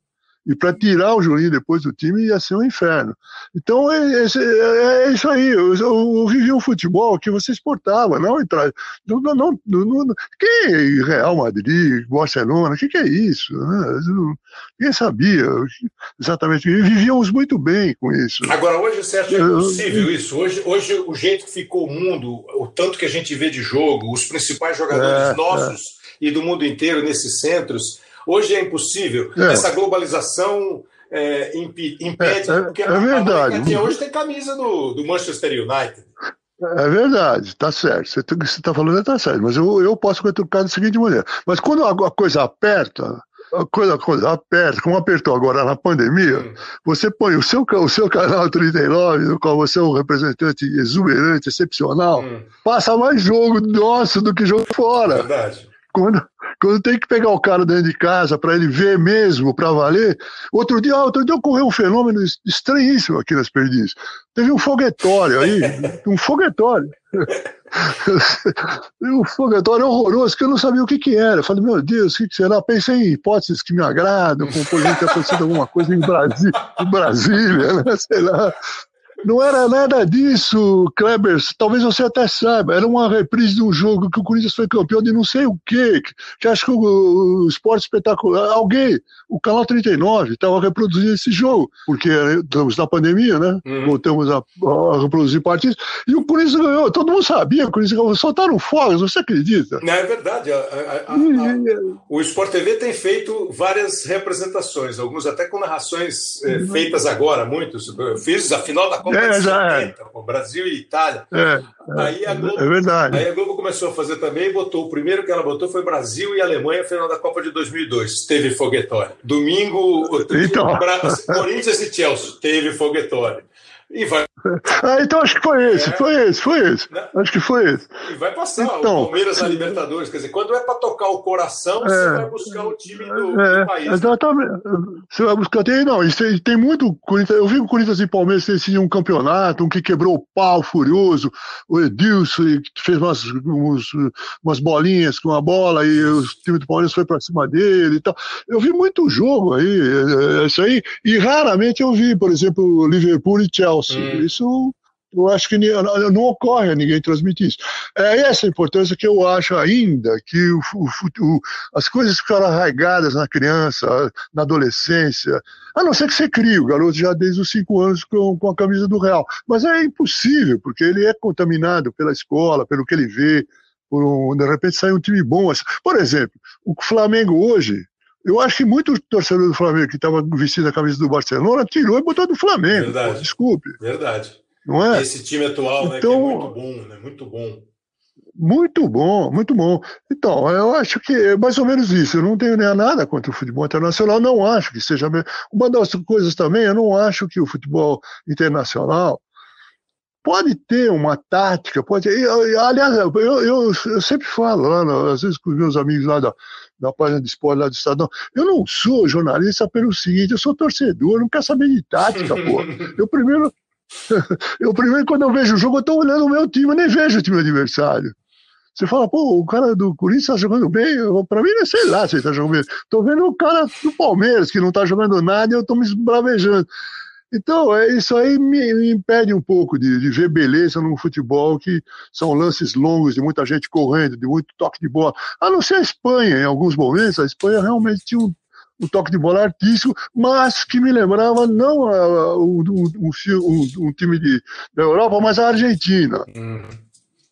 E para tirar o Juninho depois do time ia ser um inferno. Então é, é, é isso aí. Eu, eu, vivi um futebol que você exportava, não entrar. Não, não, não, não, quem é Real Madrid, Barcelona? O que, que, é isso? Ninguém sabia exatamente. E vivíamos muito bem com isso. Agora, hoje, é possível isso. Hoje, hoje, o jeito que ficou o mundo, o tanto que a gente vê de jogo, os principais jogadores é, nossos e do mundo inteiro nesses centros Hoje é impossível. É. Essa globalização é, impede, impede é, porque é, verdade. Hoje tem camisa do, do Manchester United. É verdade, está certo. Você está falando está certo, mas eu, eu posso cutucar da seguinte maneira. Mas quando a, a coisa aperta, a coisa, a coisa aperta, como apertou agora na pandemia, hum. você põe o seu, o seu canal 39, no qual você é um representante exuberante, excepcional, hum. passa mais jogo nosso do que jogo fora. Verdade. Quando, quando tem que pegar o cara dentro de casa para ele ver mesmo, para valer. Outro dia, outro dia ocorreu um fenômeno estranhíssimo aqui nas Perdizes. Teve um foguetório aí, <laughs> um foguetório. <laughs> um foguetório horroroso que eu não sabia o que, que era. Eu falei, meu Deus, o que, que será? Pensei em hipóteses que me agradam, como por exemplo ter acontecido alguma coisa em, Brasi em Brasília, né? sei lá. Não era nada disso, Kleber. Talvez você até saiba. Era uma reprise de um jogo que o Corinthians foi campeão de não sei o quê. Que acho que o, o Esporte Espetacular. Alguém, o Canal 39, estava reproduzindo esse jogo. Porque estamos na pandemia, né? Uhum. Voltamos a, a, reproduzir partidas. E o Corinthians ganhou. Todo mundo sabia que o Corinthians ganhou. Soltaram fogos, você acredita? Não, é verdade. A, o Sport TV tem feito várias representações, alguns até com narrações é, feitas agora, muitos. Eu fiz a final da Copa é, 70, é. Brasil e Itália. É, aí, a Globo, é verdade. aí a Globo começou a fazer também, botou o primeiro que ela botou foi Brasil e Alemanha, final da Copa de 2002. Teve foguetório. Domingo, então... Corinthians e Chelsea, teve foguetório. E vai. <laughs> Ah, então acho que foi esse, é. foi esse, foi esse. Né? Acho que foi esse. E vai passar então, o Palmeiras na Libertadores. Quer dizer, quando é para tocar o coração, é, você vai buscar o time do, é, do país. Exatamente. Você vai buscar. Tem, não, tem, tem muito. Eu vi o Corinthians e Palmeiras decidiram um campeonato, um que quebrou o pau furioso. O Edilson fez umas, umas, umas bolinhas com a bola e o time do Palmeiras foi para cima dele e tal. Eu vi muito jogo aí, é, é, isso aí. E raramente eu vi, por exemplo, Liverpool e Chelsea. Hum. Isso eu acho que não ocorre a ninguém transmitir isso. É essa a importância que eu acho ainda que o, o, as coisas ficaram arraigadas na criança, na adolescência, a não ser que você crie o garoto já desde os cinco anos com, com a camisa do Real. Mas é impossível, porque ele é contaminado pela escola, pelo que ele vê, um, de repente sai um time bom. Por exemplo, o Flamengo hoje eu acho que muito torcedor do Flamengo que estava vestindo a camisa do Barcelona tirou e botou do Flamengo. Verdade. Pô, desculpe. Verdade. Não é? Esse time atual, né, então, é muito bom, né? Muito bom. Muito bom, muito bom. Então, eu acho que é mais ou menos isso. Eu não tenho nem nada contra o futebol internacional, não acho que seja. Uma das coisas também, eu não acho que o futebol internacional pode ter uma tática, pode. Aliás, eu, eu, eu sempre falo lá, às vezes com os meus amigos lá da, da página de esporte lá do Estadão. Eu não sou jornalista pelo seguinte, eu sou torcedor, não quero saber de tática, pô. <laughs> Eu primeiro, <laughs> eu primeiro, quando eu vejo o jogo, eu tô olhando o meu time, eu nem vejo o time adversário. Você fala, pô, o cara do Corinthians tá jogando bem. Pra mim, sei lá se ele tá jogando bem. Tô vendo o cara do Palmeiras, que não tá jogando nada, e eu tô me bravejando. Então, é, isso aí me, me impede um pouco de, de, ver beleza no futebol, que são lances longos, de muita gente correndo, de muito toque de bola. A não ser a Espanha, em alguns momentos, a Espanha realmente tinha um, um toque de bola artístico, mas que me lembrava não a, um, um, um, time de, da Europa, mas a Argentina. Uhum.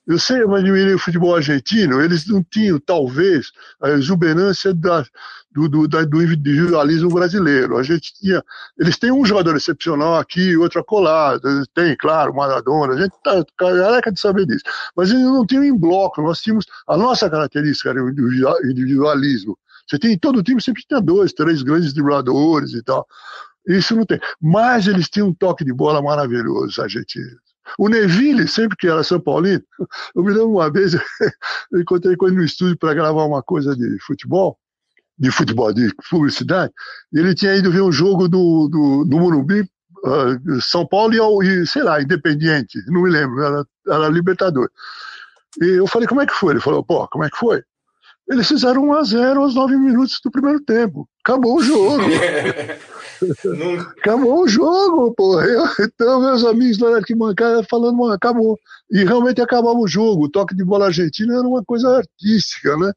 Eu sempre admirei o futebol argentino, eles não tinham, talvez, a exuberância da, do, do, do individualismo brasileiro. A gente tinha, eles têm um jogador excepcional aqui, outro acolá, tem, claro, Maradona, a gente está careca de saber disso. Mas eles não tinham em bloco, nós tínhamos, a nossa característica era o individualismo. Você tem, todo time sempre tinha dois, três grandes dribladores e tal. Isso não tem. Mas eles tinham um toque de bola maravilhoso, os argentinos. O Neville, sempre que era São Paulino, <laughs> eu me lembro uma vez, <laughs> eu encontrei com ele no estúdio para gravar uma coisa de futebol, de futebol, de publicidade, ele tinha ido ver um jogo do, do, do Morumbi, uh, São Paulo e, sei lá, Independiente, não me lembro, era, era Libertador. E eu falei, como é que foi? Ele falou, pô, como é que foi? Eles fizeram 1 a 0 aos 9 minutos do primeiro tempo. Acabou o jogo. <laughs> Não... Acabou o jogo, pô. Eu, então, meus amigos lá na arquibancada falando, acabou. E realmente acabava o jogo. O toque de bola argentina era uma coisa artística, né?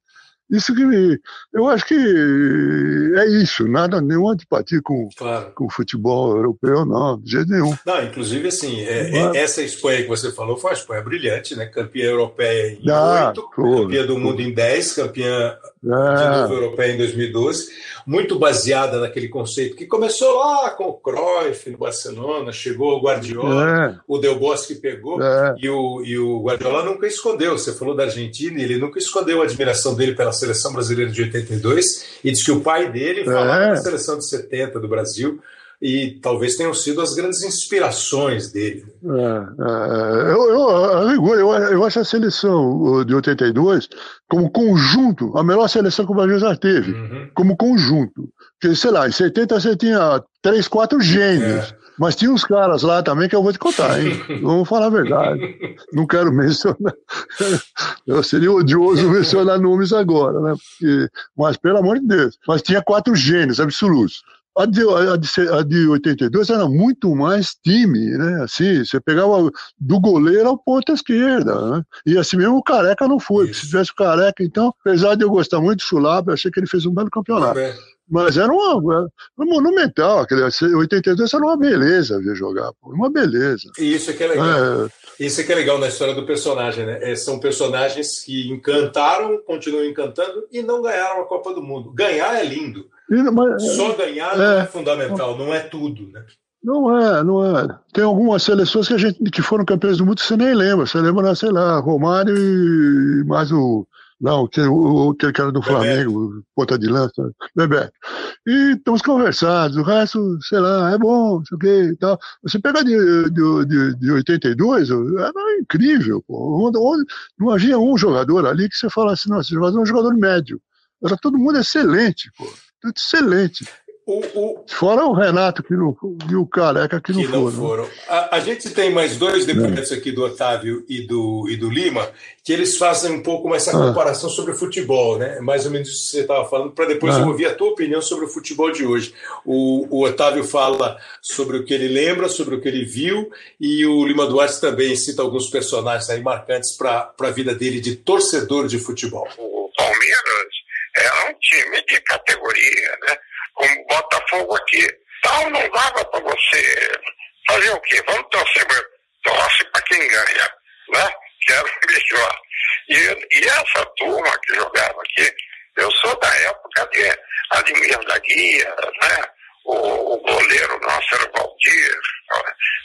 Isso que me, eu acho que é isso, nada, nenhuma antipatia com, claro. com o futebol europeu, não, de jeito nenhum. Não, inclusive, assim, é, é, essa Espanha que você falou foi uma Espanha brilhante, né? Campeã europeia em ah, 8, campeã do mundo em 10, campeã de é. novo europeia em 2012 muito baseada naquele conceito que começou lá com o Cruyff no Barcelona, chegou o Guardiola, é. o Del Bosque pegou é. e, o, e o Guardiola nunca escondeu. Você falou da Argentina, ele nunca escondeu a admiração dele pela seleção brasileira de 82 e disse que o pai dele falava é. da seleção de 70 do Brasil e talvez tenham sido as grandes inspirações dele. É, é, eu, eu, eu, eu, acho a seleção de 82 como conjunto a melhor seleção que o Brasil já teve, uhum. como conjunto. Porque, sei lá, em 70 você tinha três, quatro gênios. É. Mas tinha uns caras lá também que eu vou te contar, hein? <laughs> Vamos falar a verdade. Não quero mencionar. Eu seria odioso <laughs> mencionar nomes agora, né? Porque... Mas, pelo amor de Deus. Mas tinha quatro gênios absolutos. A de, a, de, a de 82 era muito mais time, né? Assim, você pegava do goleiro ao ponta esquerda, né? E assim mesmo o Careca não foi. Se tivesse o Careca, então, apesar de eu gostar muito do Chulapa, eu achei que ele fez um belo campeonato. Mas era uma, era monumental. Aquele, 82 era uma beleza ver jogar, pô, uma beleza. E isso é que é legal. É, isso é que é legal na história do personagem, né? É, são personagens que encantaram, continuam encantando e não ganharam a Copa do Mundo. Ganhar é lindo. Só ganhar é, é fundamental, não é tudo, né? Não é, não é. Tem algumas seleções que, a gente, que foram campeões do mundo que você nem lembra. Você lembra, sei lá, Romário e mais o. Não, que, o, que era do Flamengo, ponta de lança, Bebeto. E estamos conversados, o resto, sei lá, é bom, sei o quê e tal. Você pega de, de, de, de 82, era incrível, pô. Onde, onde, não havia um jogador ali que você falasse, não, esse jogador é um jogador médio. Era todo mundo excelente, pô excelente. O, o... Fora o Renato que não, e o Careca que não, que não foram. foram. A, a, gente tem mais dois depoimentos aqui do Otávio e do, e do Lima, que eles fazem um pouco mais essa ah. comparação sobre o futebol, né? Mais ou menos isso que você estava falando, para depois ah. eu ouvir a tua opinião sobre o futebol de hoje. O, o Otávio fala sobre o que ele lembra, sobre o que ele viu, e o Lima Duarte também cita alguns personagens aí marcantes para a vida dele de torcedor de futebol. O Palmeiras é um time de categoria, né? Como o Botafogo aqui. Tal não dava para você fazer o quê? Vamos torcer, torce para quem ganha, né? Que era o <laughs> melhor. E, e essa turma que jogava aqui, eu sou da época de Admir da Guia, né? O, o, goleiro nosso era o Valdir,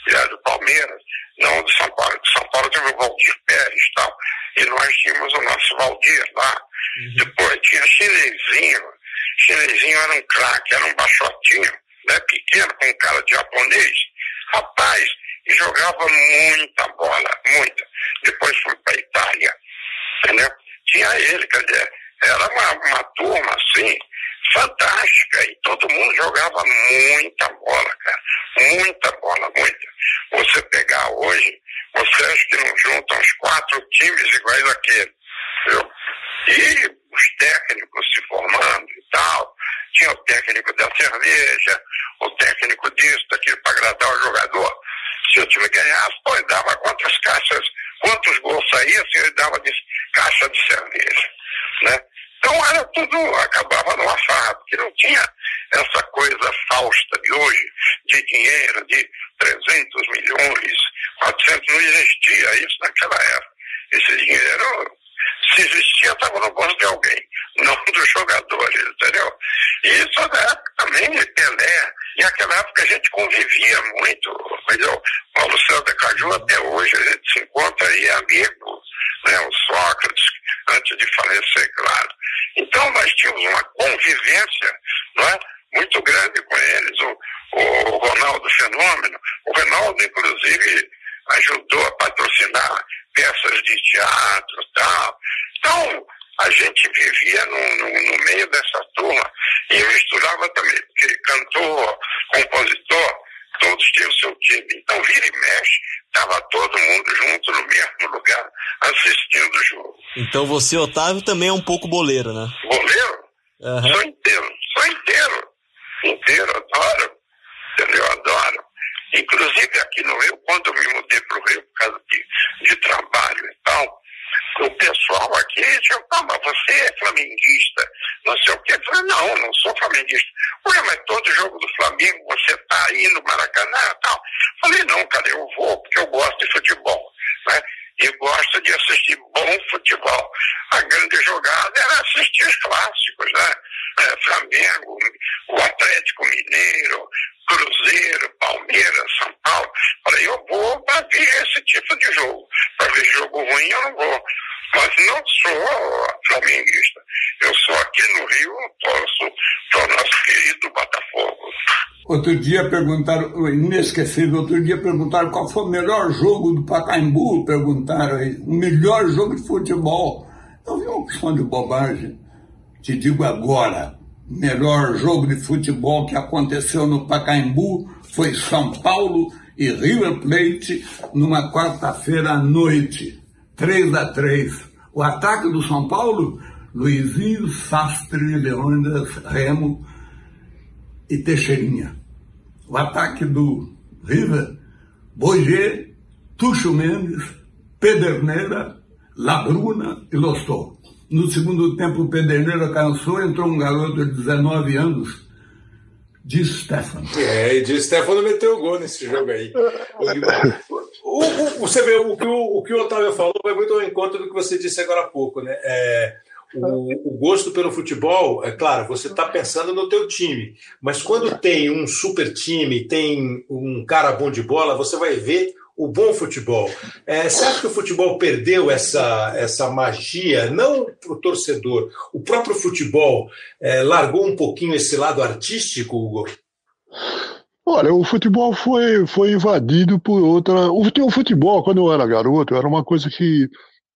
era do Palmeiras, não do São Paulo. Do São Paulo teve o Valdir Pérez e tal. E nós tínhamos o nosso Valdir lá. Uhum. Depois tinha Chinesinho. Chinesinho era um craque, era um baixotinho, né, pequeno, com cara de japonês. Rapaz, e jogava muita bola, muita. Depois foi para Itália, entendeu? Tinha ele, quer dizer, era uma, uma turma assim, fantástica, e todo mundo jogava muita bola, cara. Muita bola, muita. Você pegar hoje, você acha que não juntam os quatro times iguais àquele, viu? E os técnicos se formando e tal. Tinha o técnico da cerveja, o técnico disso, agradar o jogador. Se o time ganhasse, pô, dava quantas caixas, quantos gols saíam, se ele dava de caixa de cerveja. Né? Então era tudo, acabava numa farra, porque não tinha essa coisa fausta de hoje, de dinheiro, de 300 milhões, 400, não existia isso naquela época. Esse dinheiro se existia, estava no bolso de alguém, <laughs> não dos jogadores, entendeu? E isso na época também Pelé. E naquela época a gente convivia muito, entendeu? Paulo César Caju até hoje a gente se encontra aí amigo, né? O Sócrates, antes de falecer, claro. Então nós tínhamos uma convivência, não é? Muito grande com eles. O, o Ronaldo Fenômeno. O Ronaldo, inclusive, ajudou a patrocinar peças de teatro e tal. Então, a gente vivia no, no, no, meio dessa turma e eu misturava também, porque cantor, compositor, todos tinham seu time. Então, vira e mexe, estava todo mundo junto no mesmo lugar assistindo o jogo. Então você, Otávio, também é um pouco boleiro, né? Boleiro? Uhum. Sou inteiro. Inteiro, adoro. Eu adoro. Inclusive aqui no Rio, quando eu me mudei para o Rio por causa de, de trabalho e tal, o pessoal aqui disse, ah, mas você é flamenguista, não sei o quê. Eu falei, não, não sou flamenguista. Ué, mas todo jogo do Flamengo você está aí no Maracanã e tal. Eu falei, não, cara, eu vou porque eu gosto de futebol. Né? E gosto de assistir bom futebol. A grande jogada era assistir os clássicos, né? É, Flamengo, o Atlético Mineiro, Cruzeiro, Palmeiras, São Paulo. Falei, eu vou para ver esse tipo de jogo. Para ver jogo ruim eu não vou. Mas não sou flamenguista. Eu sou aqui no Rio, torço para o nosso querido Botafogo. Outro dia perguntaram, inesquecível, outro dia perguntaram qual foi o melhor jogo do Pacaembu, perguntaram aí, o melhor jogo de futebol. Eu vi uma opção de bobagem. Te digo agora, melhor jogo de futebol que aconteceu no Pacaembu foi São Paulo e River Plate numa quarta-feira à noite. 3 a 3 O ataque do São Paulo, Luizinho, Sastre, Leônidas, Remo e Teixeirinha. O ataque do River, Boyer, Tuxo Mendes, Pederneira, Labruna e Lostó. No segundo tempo, o Pederneira cansou, entrou um garoto de 19 anos, de Stefano. É, e de Stefano meteu o gol nesse jogo aí. <laughs> O, o, você vê, o que o, o que o Otávio falou vai muito ao encontro do que você disse agora há pouco, né? É, o, o, gosto pelo futebol, é claro, você está pensando no teu time, mas quando tem um super time, tem um cara bom de bola, você vai ver o bom futebol. É, você acha que o futebol perdeu essa, essa magia? Não para o torcedor, o próprio futebol é, largou um pouquinho esse lado artístico, Hugo? Olha, o futebol foi, foi invadido por outra. O futebol, quando eu era garoto, era uma coisa que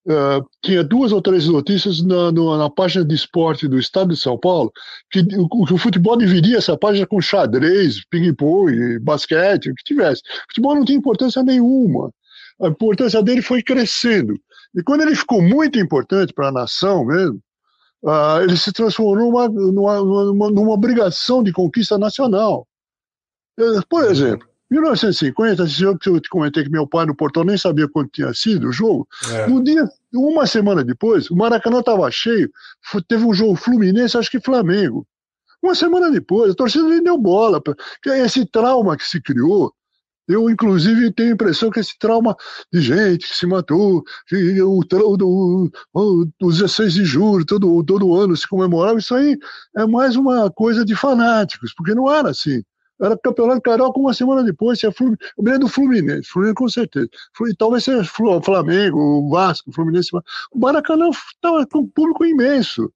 uh, tinha duas ou três notícias na, no, na página de esporte do estado de São Paulo, que o, o futebol dividia essa página com xadrez, ping-pong, basquete, o que tivesse. O futebol não tinha importância nenhuma. A importância dele foi crescendo. E quando ele ficou muito importante para a nação mesmo, uh, ele se transformou numa, numa, numa, numa obrigação de conquista nacional. Por exemplo, 1950, esse jogo que eu te comentei que meu pai no portão nem sabia quanto tinha sido o jogo. É. No dia, uma semana depois, o Maracanã estava cheio, teve um jogo Fluminense, acho que Flamengo. Uma semana depois, a torcida nem deu bola. Esse trauma que se criou, eu, inclusive, tenho a impressão que esse trauma de gente que se matou, que o, o, o, o 16 de julho, todo, todo ano se comemorava, isso aí é mais uma coisa de fanáticos, porque não era assim. Era campeonato carioca uma semana depois, tinha Fluminense, eu me do Fluminense, Fluminense com certeza. E talvez seja Flamengo, o Vasco, o Fluminense. O Maracanã estava com um público imenso.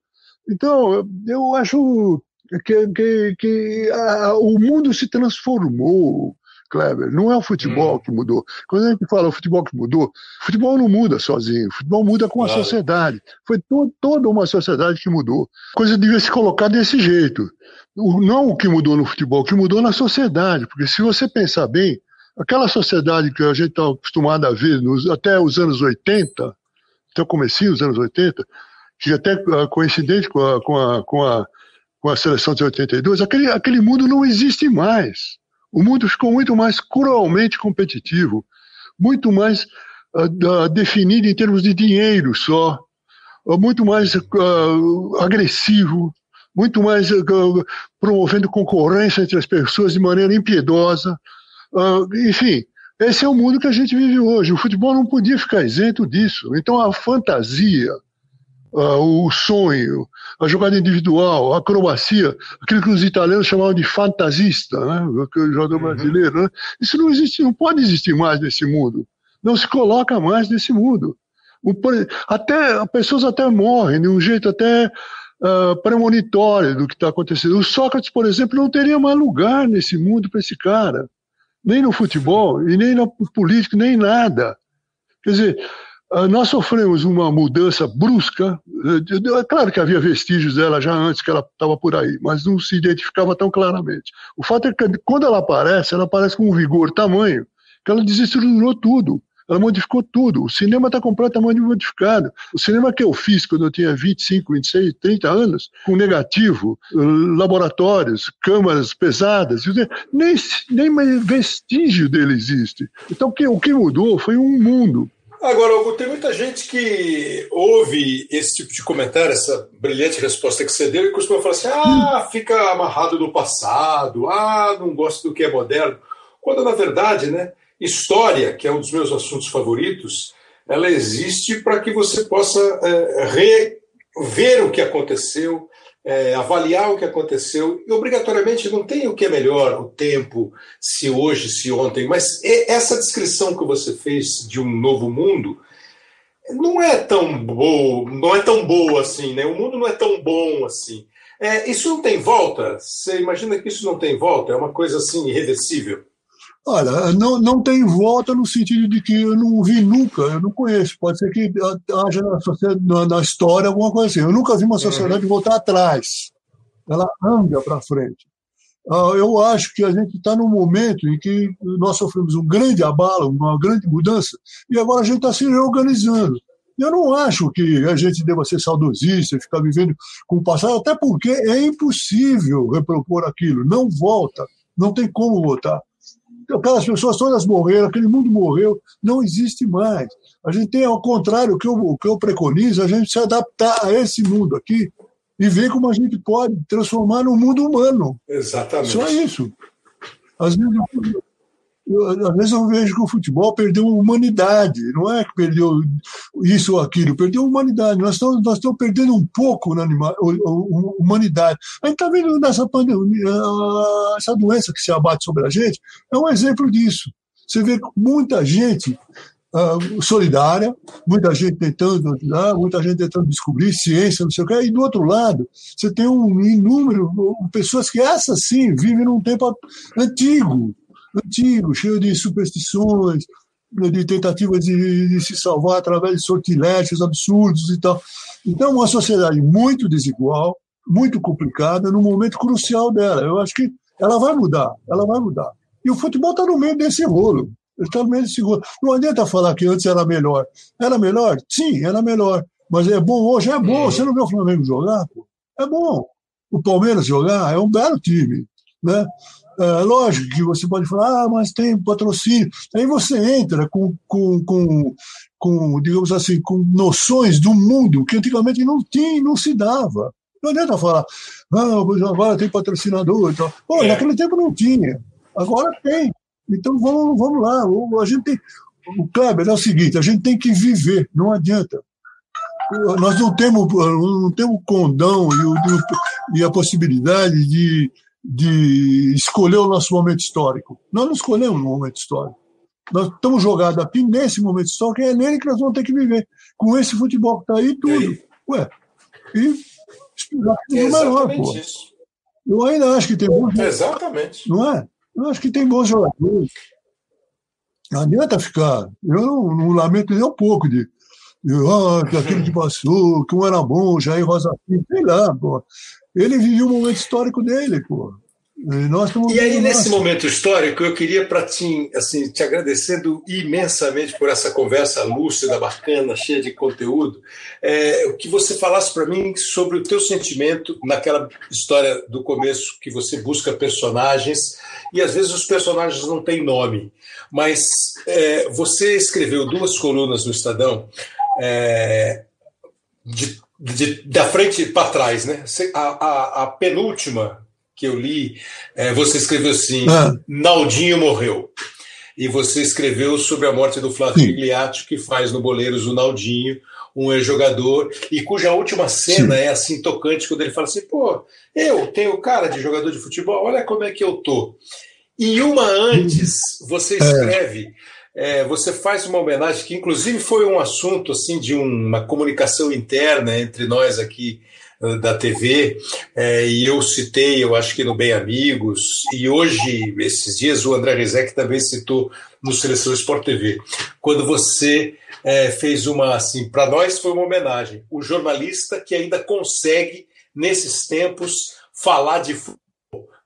Então, eu acho que, que, que a, o mundo se transformou, Kleber. Não é o futebol hum. que mudou. Quando a gente fala o futebol que mudou, o futebol não muda sozinho. O futebol muda com a claro. sociedade. Foi to, toda uma sociedade que mudou. A coisa devia se colocar desse jeito. O, não o que mudou no futebol, o que mudou na sociedade. Porque se você pensar bem, aquela sociedade que a gente está acostumado a ver nos, até os anos 80, até o comecinho dos anos 80, que até uh, coincidente com a, com a, com a, com a seleção de 82, aquele, aquele mundo não existe mais. O mundo ficou muito mais cruelmente competitivo, muito mais uh, definido em termos de dinheiro só, uh, muito mais uh, agressivo, muito mais promovendo concorrência entre as pessoas de maneira impiedosa. enfim, esse é o mundo que a gente vive hoje. O futebol não podia ficar isento disso. Então a fantasia, uh, o sonho, a jogada individual, a acrobacia, aquilo que os italianos chamavam de fantasista, né? o jogador uhum. brasileiro. Né? Isso não existe, não pode existir mais nesse mundo. Não se coloca mais nesse mundo. O, até, pessoas até morrem de um jeito até uh, premonitória do que está acontecendo. O Sócrates, por exemplo, não teria mais lugar nesse mundo para esse cara, nem no futebol, e nem no político, nem nada. Quer dizer, nós sofremos uma mudança brusca. É claro que havia vestígios dela já antes que ela estava por aí, mas não se identificava tão claramente. O fato é que quando ela aparece, ela aparece com um vigor tamanho que ela desestruturou tudo. Ela modificou tudo. O cinema está completamente modificado. O cinema que eu fiz quando eu tinha 25, 26, 30 anos, com negativo, laboratórios, câmaras pesadas, nem, nem vestígio dele existe. Então o que mudou foi um mundo. Agora, Hugo, tem muita gente que ouve esse tipo de comentário, essa brilhante resposta que você deu, e costuma falar assim: ah, fica amarrado no passado, ah, não gosta do que é moderno. Quando, na verdade, né, História, que é um dos meus assuntos favoritos, ela existe para que você possa é, rever o que aconteceu, é, avaliar o que aconteceu, e obrigatoriamente não tem o que é melhor, o tempo, se hoje, se ontem, mas essa descrição que você fez de um novo mundo não é tão boa, não é tão boa assim, né? O mundo não é tão bom assim. É, isso não tem volta? Você imagina que isso não tem volta? É uma coisa assim irreversível? Olha, não, não tem volta no sentido de que eu não vi nunca, eu não conheço. Pode ser que haja na, na, história alguma coisa assim. Eu nunca vi uma uhum. sociedade uhum. voltar atrás. Ela anda para frente. Uh, eu acho que a gente está num momento em que nós sofremos um grande abalo, uma grande mudança, e agora a gente está se reorganizando. Eu não acho que a gente deva ser saudosista e ficar vivendo com o passado, até porque é impossível repropor aquilo, não volta, não tem como voltar aquelas pessoas todas morreram, aquele mundo morreu, não existe mais. A gente tem, ao contrário, o que eu, o que eu preconizo, a gente se adaptar a esse mundo aqui e ver como a gente pode transformar no mundo humano. Exatamente. Só isso. Às vezes, eu, às vezes eu vejo que o futebol perdeu a humanidade, não é que perdeu isso ou aquilo, perdeu a humanidade. Nós estamos, nós estamos perdendo um pouco na anima, humanidade. A gente está vendo nessa pandemia, essa doença que se abate sobre a gente, é um exemplo disso. Você vê muita gente uh, solidária, muita gente tentando ajudar, muita gente tentando descobrir ciência, não sei o quê, e do outro lado, você tem um inúmero de pessoas que, essas sim, vivem num tempo antigo, antigo, cheio de superstições, de tentativas de, de, se salvar através de sortilégios absurdos e tal. Então, uma sociedade muito desigual, muito complicada, num momento crucial dela. Eu acho que ela vai mudar, ela vai mudar. E o futebol está no meio desse rolo. Está no meio desse rolo. Não adianta falar que antes era melhor. Era melhor? Sim, era melhor. Mas é bom hoje? É bom. Você não vê o Flamengo jogar? Pô? É bom. O Palmeiras jogar é um belo time. Né? É, lógico que você pode falar, ah, mas tem patrocínio. Aí você entra com, com, com, com, digamos assim, com noções do mundo que antigamente não tinha, não se dava. Não adianta falar, ah, agora tem patrocinador e tal. Pô, é. naquele tempo não tinha, agora tem. Então vamos, vamos lá. A gente tem. O Kleber é o seguinte: a gente tem que viver, não adianta. Nós não temos, não temos condão e, e a possibilidade de, de escolher o nosso momento histórico. Nós não escolhemos o momento histórico. Nós estamos jogados aqui nesse momento histórico, é nele que nós vamos ter que viver. Com esse futebol que está aí, tudo. Ué, e é melhor, pô. Isso. Eu ainda acho que tem bons Exatamente. Não é? Eu acho que tem bons jogadores. Não adianta ficar. Eu não, não lamento nem um pouco de. Ah, que aquilo que passou, que um era bom, Jair Rosa Filho, sei lá, pô. Ele vivia o momento histórico dele, pô. E, e aí, nesse momento histórico, eu queria para ti, assim, te agradecendo imensamente por essa conversa lúcida, bacana, cheia de conteúdo, é, que você falasse para mim sobre o teu sentimento naquela história do começo, que você busca personagens, e às vezes os personagens não têm nome, mas é, você escreveu duas colunas no Estadão, é, de de, da frente para trás, né? A, a, a, penúltima que eu li, é, você escreveu assim: ah. Naldinho morreu. E você escreveu sobre a morte do Flávio Migliatti, que faz no Boleiros o Naldinho, um ex-jogador, e cuja última cena Sim. é assim tocante, quando ele fala assim: pô, eu tenho cara de jogador de futebol, olha como é que eu tô. E uma antes, você é. escreve. É é, você faz uma homenagem que, inclusive, foi um assunto assim de uma comunicação interna entre nós aqui da TV, é, e eu citei, eu acho que no Bem Amigos, e hoje, esses dias, o André Rizek também citou no Seleção Sport TV, quando você é, fez uma, assim, para nós foi uma homenagem, o jornalista que ainda consegue, nesses tempos, falar de futebol,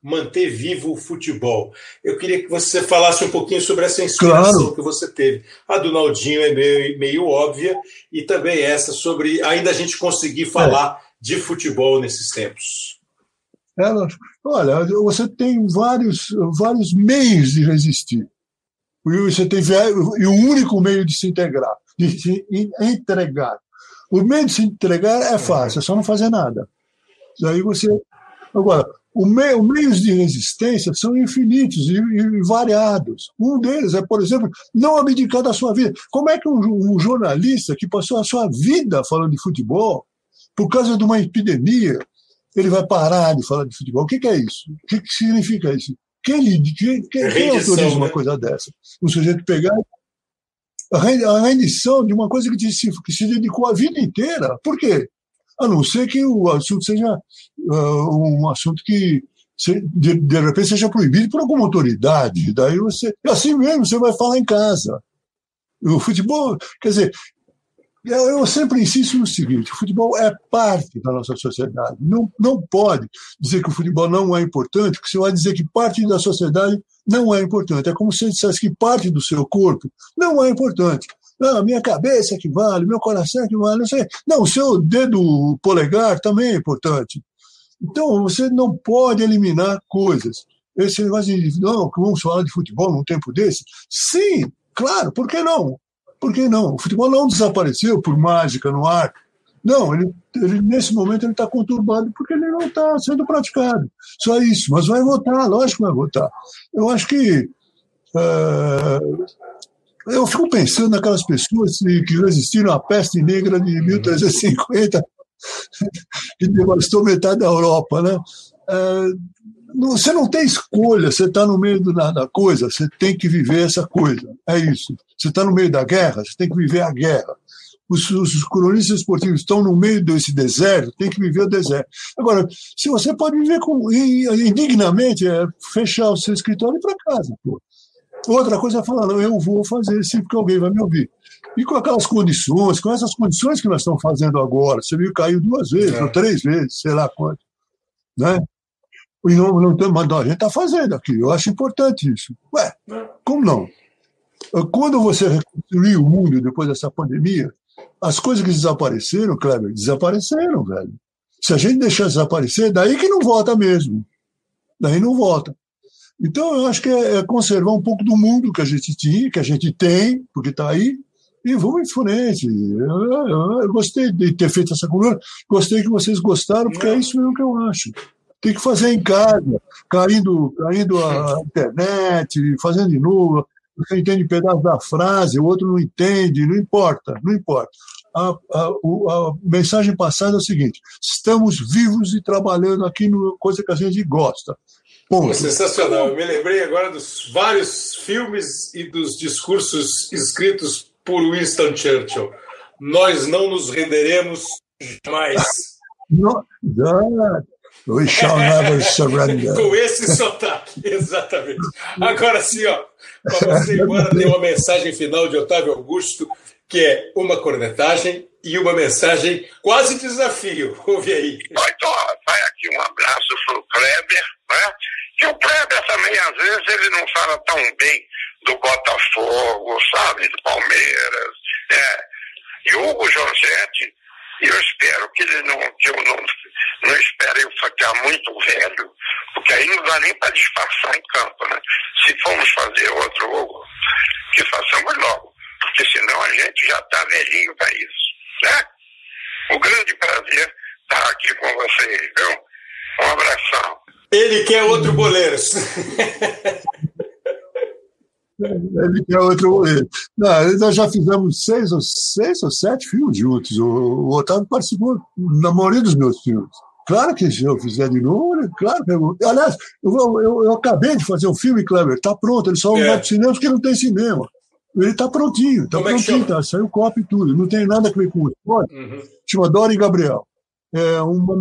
manter vivo o futebol. Eu queria que você falasse um pouquinho sobre essa inspiração claro. que você teve. A do Naldinho é meio, meio óbvia, e também essa sobre ainda a gente conseguir falar é de futebol nesses tempos? Ela, olha, você tem vários, vários meios de resistir. E você tem e o único meio de se integrar, de se entregar. O meio de se entregar é fácil, é só não fazer nada. Daí você. Agora, o meio, os meios de resistência são infinitos e, e, variados. Um deles é, por exemplo, não abdicar da sua vida. Como é que um, um jornalista que passou a sua vida falando de futebol por causa de uma epidemia, ele vai parar de falar de futebol. O que, que é isso? O que, que significa isso? Quem, quem, quem, quem autoriza uma né? coisa dessa? O sujeito pegar a rendição de uma coisa que, se, que se dedicou a vida inteira. Por quê? A não ser que o assunto seja uh, um assunto que de, de repente seja proibido por alguma autoridade. Daí você, assim mesmo, você vai falar em casa. O futebol, quer dizer, eu sempre insisto no seguinte: o futebol é parte da nossa sociedade. Não, não pode dizer que o futebol não é importante, porque você vai dizer que parte da sociedade não é importante. É como se você dissesse que parte do seu corpo não é importante. Não, minha cabeça é que vale, meu coração é que vale, não sei. Não, o seu dedo polegar também é importante. Então, você não pode eliminar coisas. Esse negócio de, não, vamos falar de futebol num tempo desse? Sim, claro, por que não? Por que não? O futebol não desapareceu por mágica no ar. Não, ele, ele nesse momento ele está conturbado porque ele não está sendo praticado. Só isso. Mas vai votar, lógico que vai votar. Eu acho que uh, eu fico pensando naquelas pessoas que resistiram à peste negra de 1350, que devastou metade da Europa, né? Uh, você não tem escolha, você está no meio da coisa, você tem que viver essa coisa. É isso. Você está no meio da guerra, você tem que viver a guerra. Os, os cronistas esportivos estão no meio desse deserto, tem que viver o deserto. Agora, se você pode viver com, indignamente, é fechar o seu escritório e ir para casa. Pô. Outra coisa é falar, não, eu vou fazer sim, porque alguém vai me ouvir. E com aquelas condições, com essas condições que nós estamos fazendo agora, você viu, caiu duas vezes, é. ou três vezes, sei lá quanto. Né? E não, não tem, mas não, a gente está fazendo aqui. Eu acho importante isso. Ué, como não? Quando você reconstruir o mundo depois dessa pandemia, as coisas que desapareceram, Kleber, desapareceram, velho. Se a gente deixar desaparecer, daí que não volta mesmo. Daí não volta. Então, eu acho que é, é conservar um pouco do mundo que a gente tinha, que a gente tem, porque está aí, e vamos em frente. Eu, eu, eu, gostei de ter feito essa conversa, gostei que vocês gostaram, porque é isso mesmo que eu acho tem que fazer em casa, caindo, caindo a internet, fazendo de novo. Você entende um pedaço da frase, o outro não entende, não importa, não importa. A, a, a, mensagem passada é o seguinte: estamos vivos e trabalhando aqui no coisa que a gente gosta. Ponto. sensacional. Eu me lembrei agora dos vários filmes e dos discursos escritos por Winston Churchill. Nós não nos renderemos jamais. Não, We shall never surrender. <laughs> Com esse sotaque, <laughs> exatamente. Agora sim, ó, para você ir embora, tem uma mensagem final de Otávio Augusto, que é uma cornetagem e uma mensagem quase desafio. <laughs> Ouve aí. Então, vai aqui um abraço para o Kleber, né? Que o Kleber também, às vezes, ele não fala tão bem do Botafogo, sabe? Do Palmeiras. É. E o Hugo Jorgetti, eu espero que ele não, que eu não não espere eu ficar muito velho, porque aí não dá nem para disfarçar em campo, né? Se formos fazer outro jogo, que façamos logo, porque senão a gente já está velhinho para isso, né? Um grande prazer estar aqui com vocês, viu? Um abração. Ele quer outro boleiro. <laughs> Ele quer outro goleiro. Não, nós já fizemos seis ou, seis ou sete filmes juntos. O, o Otávio participou na maioria dos meus filmes. Claro que se eu fizer de novo, claro que eu Aliás, eu, eu, eu acabei de fazer um filme, Kleber, está pronto, ele só não é. vai para cinema porque não tem cinema. Ele está prontinho, está prontinho, é tá, saiu cópia e tudo. Não tem nada a ver com o uhum. Chama Dora e Gabriel. é uma,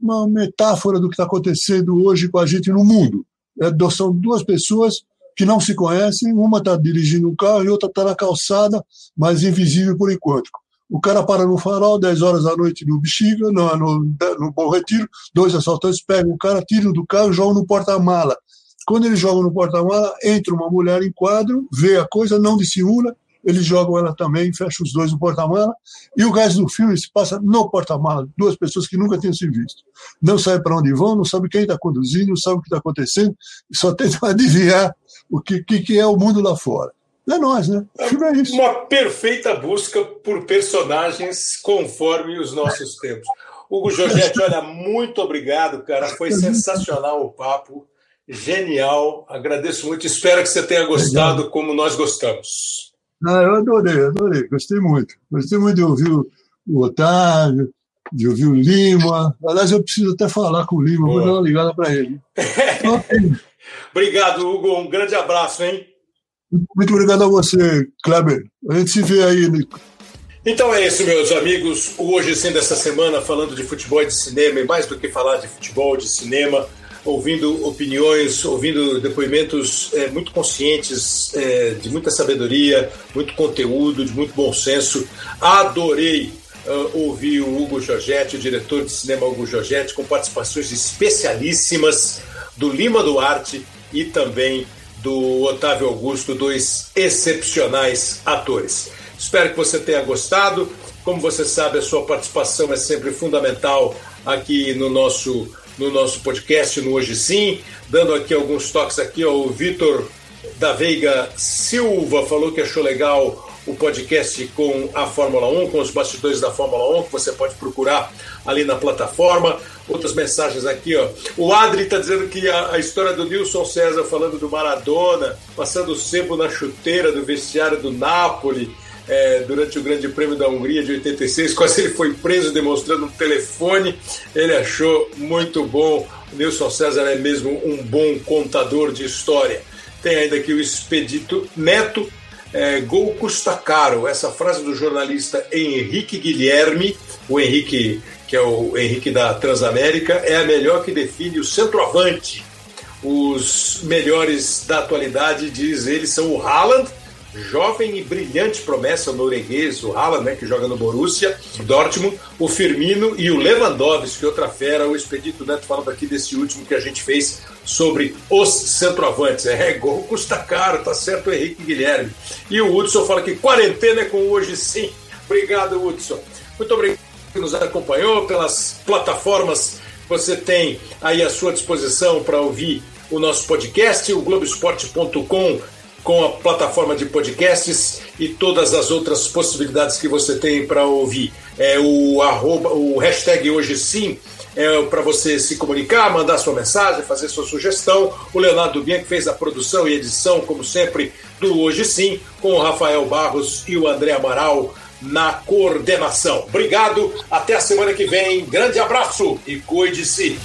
uma metáfora do que está acontecendo hoje com a gente no mundo. É, são duas pessoas que não se conhecem, uma está dirigindo um carro e outra está na calçada, mas invisível por enquanto. O cara para no farol, 10 horas da noite no Bexiga, no, no, no Bom Retiro, dois assaltantes pegam o cara, tiram do carro e jogam no porta-mala. Quando eles jogam no porta-mala, entra uma mulher em quadro, vê a coisa, não dissimula, eles jogam ela também, fecham os dois no porta-mala, e o resto do filme se passa no porta-mala, duas pessoas que nunca tinham se visto. Não sabem para onde vão, não sabem quem está conduzindo, não sabem o que está acontecendo, só tentam <laughs> adivinhar o que, que, que é o mundo lá fora. É nós, né? É isso. Uma perfeita busca por personagens conforme os nossos tempos. Hugo Giorgetti, olha, muito obrigado, cara. Foi sensacional o papo. Genial. Agradeço muito. Espero que você tenha gostado Legal. como nós gostamos. Ah, eu adorei, adorei. Gostei muito. Gostei muito de ouvir o, Otávio, de ouvir o Lima. Aliás, eu preciso até falar com o Lima, Boa. vou dar uma ligada para ele. <laughs> Obrigado, Hugo. Um grande abraço, hein? Muito obrigado a você, Kleber. A gente se vê aí. Então é isso, meus amigos. O Hoje Sim dessa semana, falando de futebol e de cinema, e mais do que falar de futebol, de cinema, ouvindo opiniões, ouvindo depoimentos é, muito conscientes, é, de muita sabedoria, muito conteúdo, de muito bom senso. Adorei uh, ouvir o Hugo Giorgetti, o diretor de cinema Hugo Giorgetti, com participações especialíssimas do Lima Duarte e também do Otávio Augusto, dois excepcionais atores. Espero que você tenha gostado. Como você sabe, a sua participação é sempre fundamental aqui no nosso no nosso podcast no Hoje Sim, dando aqui alguns toques aqui, o Vitor da Veiga Silva falou que achou legal o podcast com a Fórmula 1, com os bastidores da Fórmula 1, que você pode procurar ali na plataforma. Outras mensagens aqui, ó. O Adri está dizendo que a, a, história do Nilson César falando do Maradona, passando o sebo na chuteira do vestiário do Napoli. É, durante o Grande Prêmio da Hungria de 86, <laughs> quase ele foi preso demonstrando um telefone. Ele achou muito bom. O Nilson César é mesmo um bom contador de história. Tem ainda aqui o Expedito Neto, é, gol custa caro. Essa frase do jornalista Henrique Guilherme, o Henrique, que é o Henrique da Transamérica, é a melhor que define o centroavante. Os melhores da atualidade, diz ele, são o Haaland jovem e brilhante promessa norueguês, o Haaland, né, que joga no Borussia Dortmund, o Firmino e o Lewandowski, outra fera, o Expedito Neto falando aqui desse último que a gente fez sobre os centroavantes. É, <laughs> gol custa caro, tá certo Henrique Guilherme. E o Hudson fala que quarentena é com hoje sim. Obrigado, Hudson. Muito obrigado que nos acompanhou pelas plataformas que você tem aí à sua disposição para ouvir o nosso podcast, o Globoesporte.com com a plataforma de podcasts e todas as outras possibilidades que você tem para ouvir. É o, arroba, o hashtag hoje sim é para você se comunicar, mandar sua mensagem, fazer sua sugestão. O Leonardo Bianchi fez a produção e edição, como sempre, do Hoje Sim, com o Rafael Barros e o André Amaral na coordenação. Obrigado, até a semana que vem. Grande abraço e cuide-se.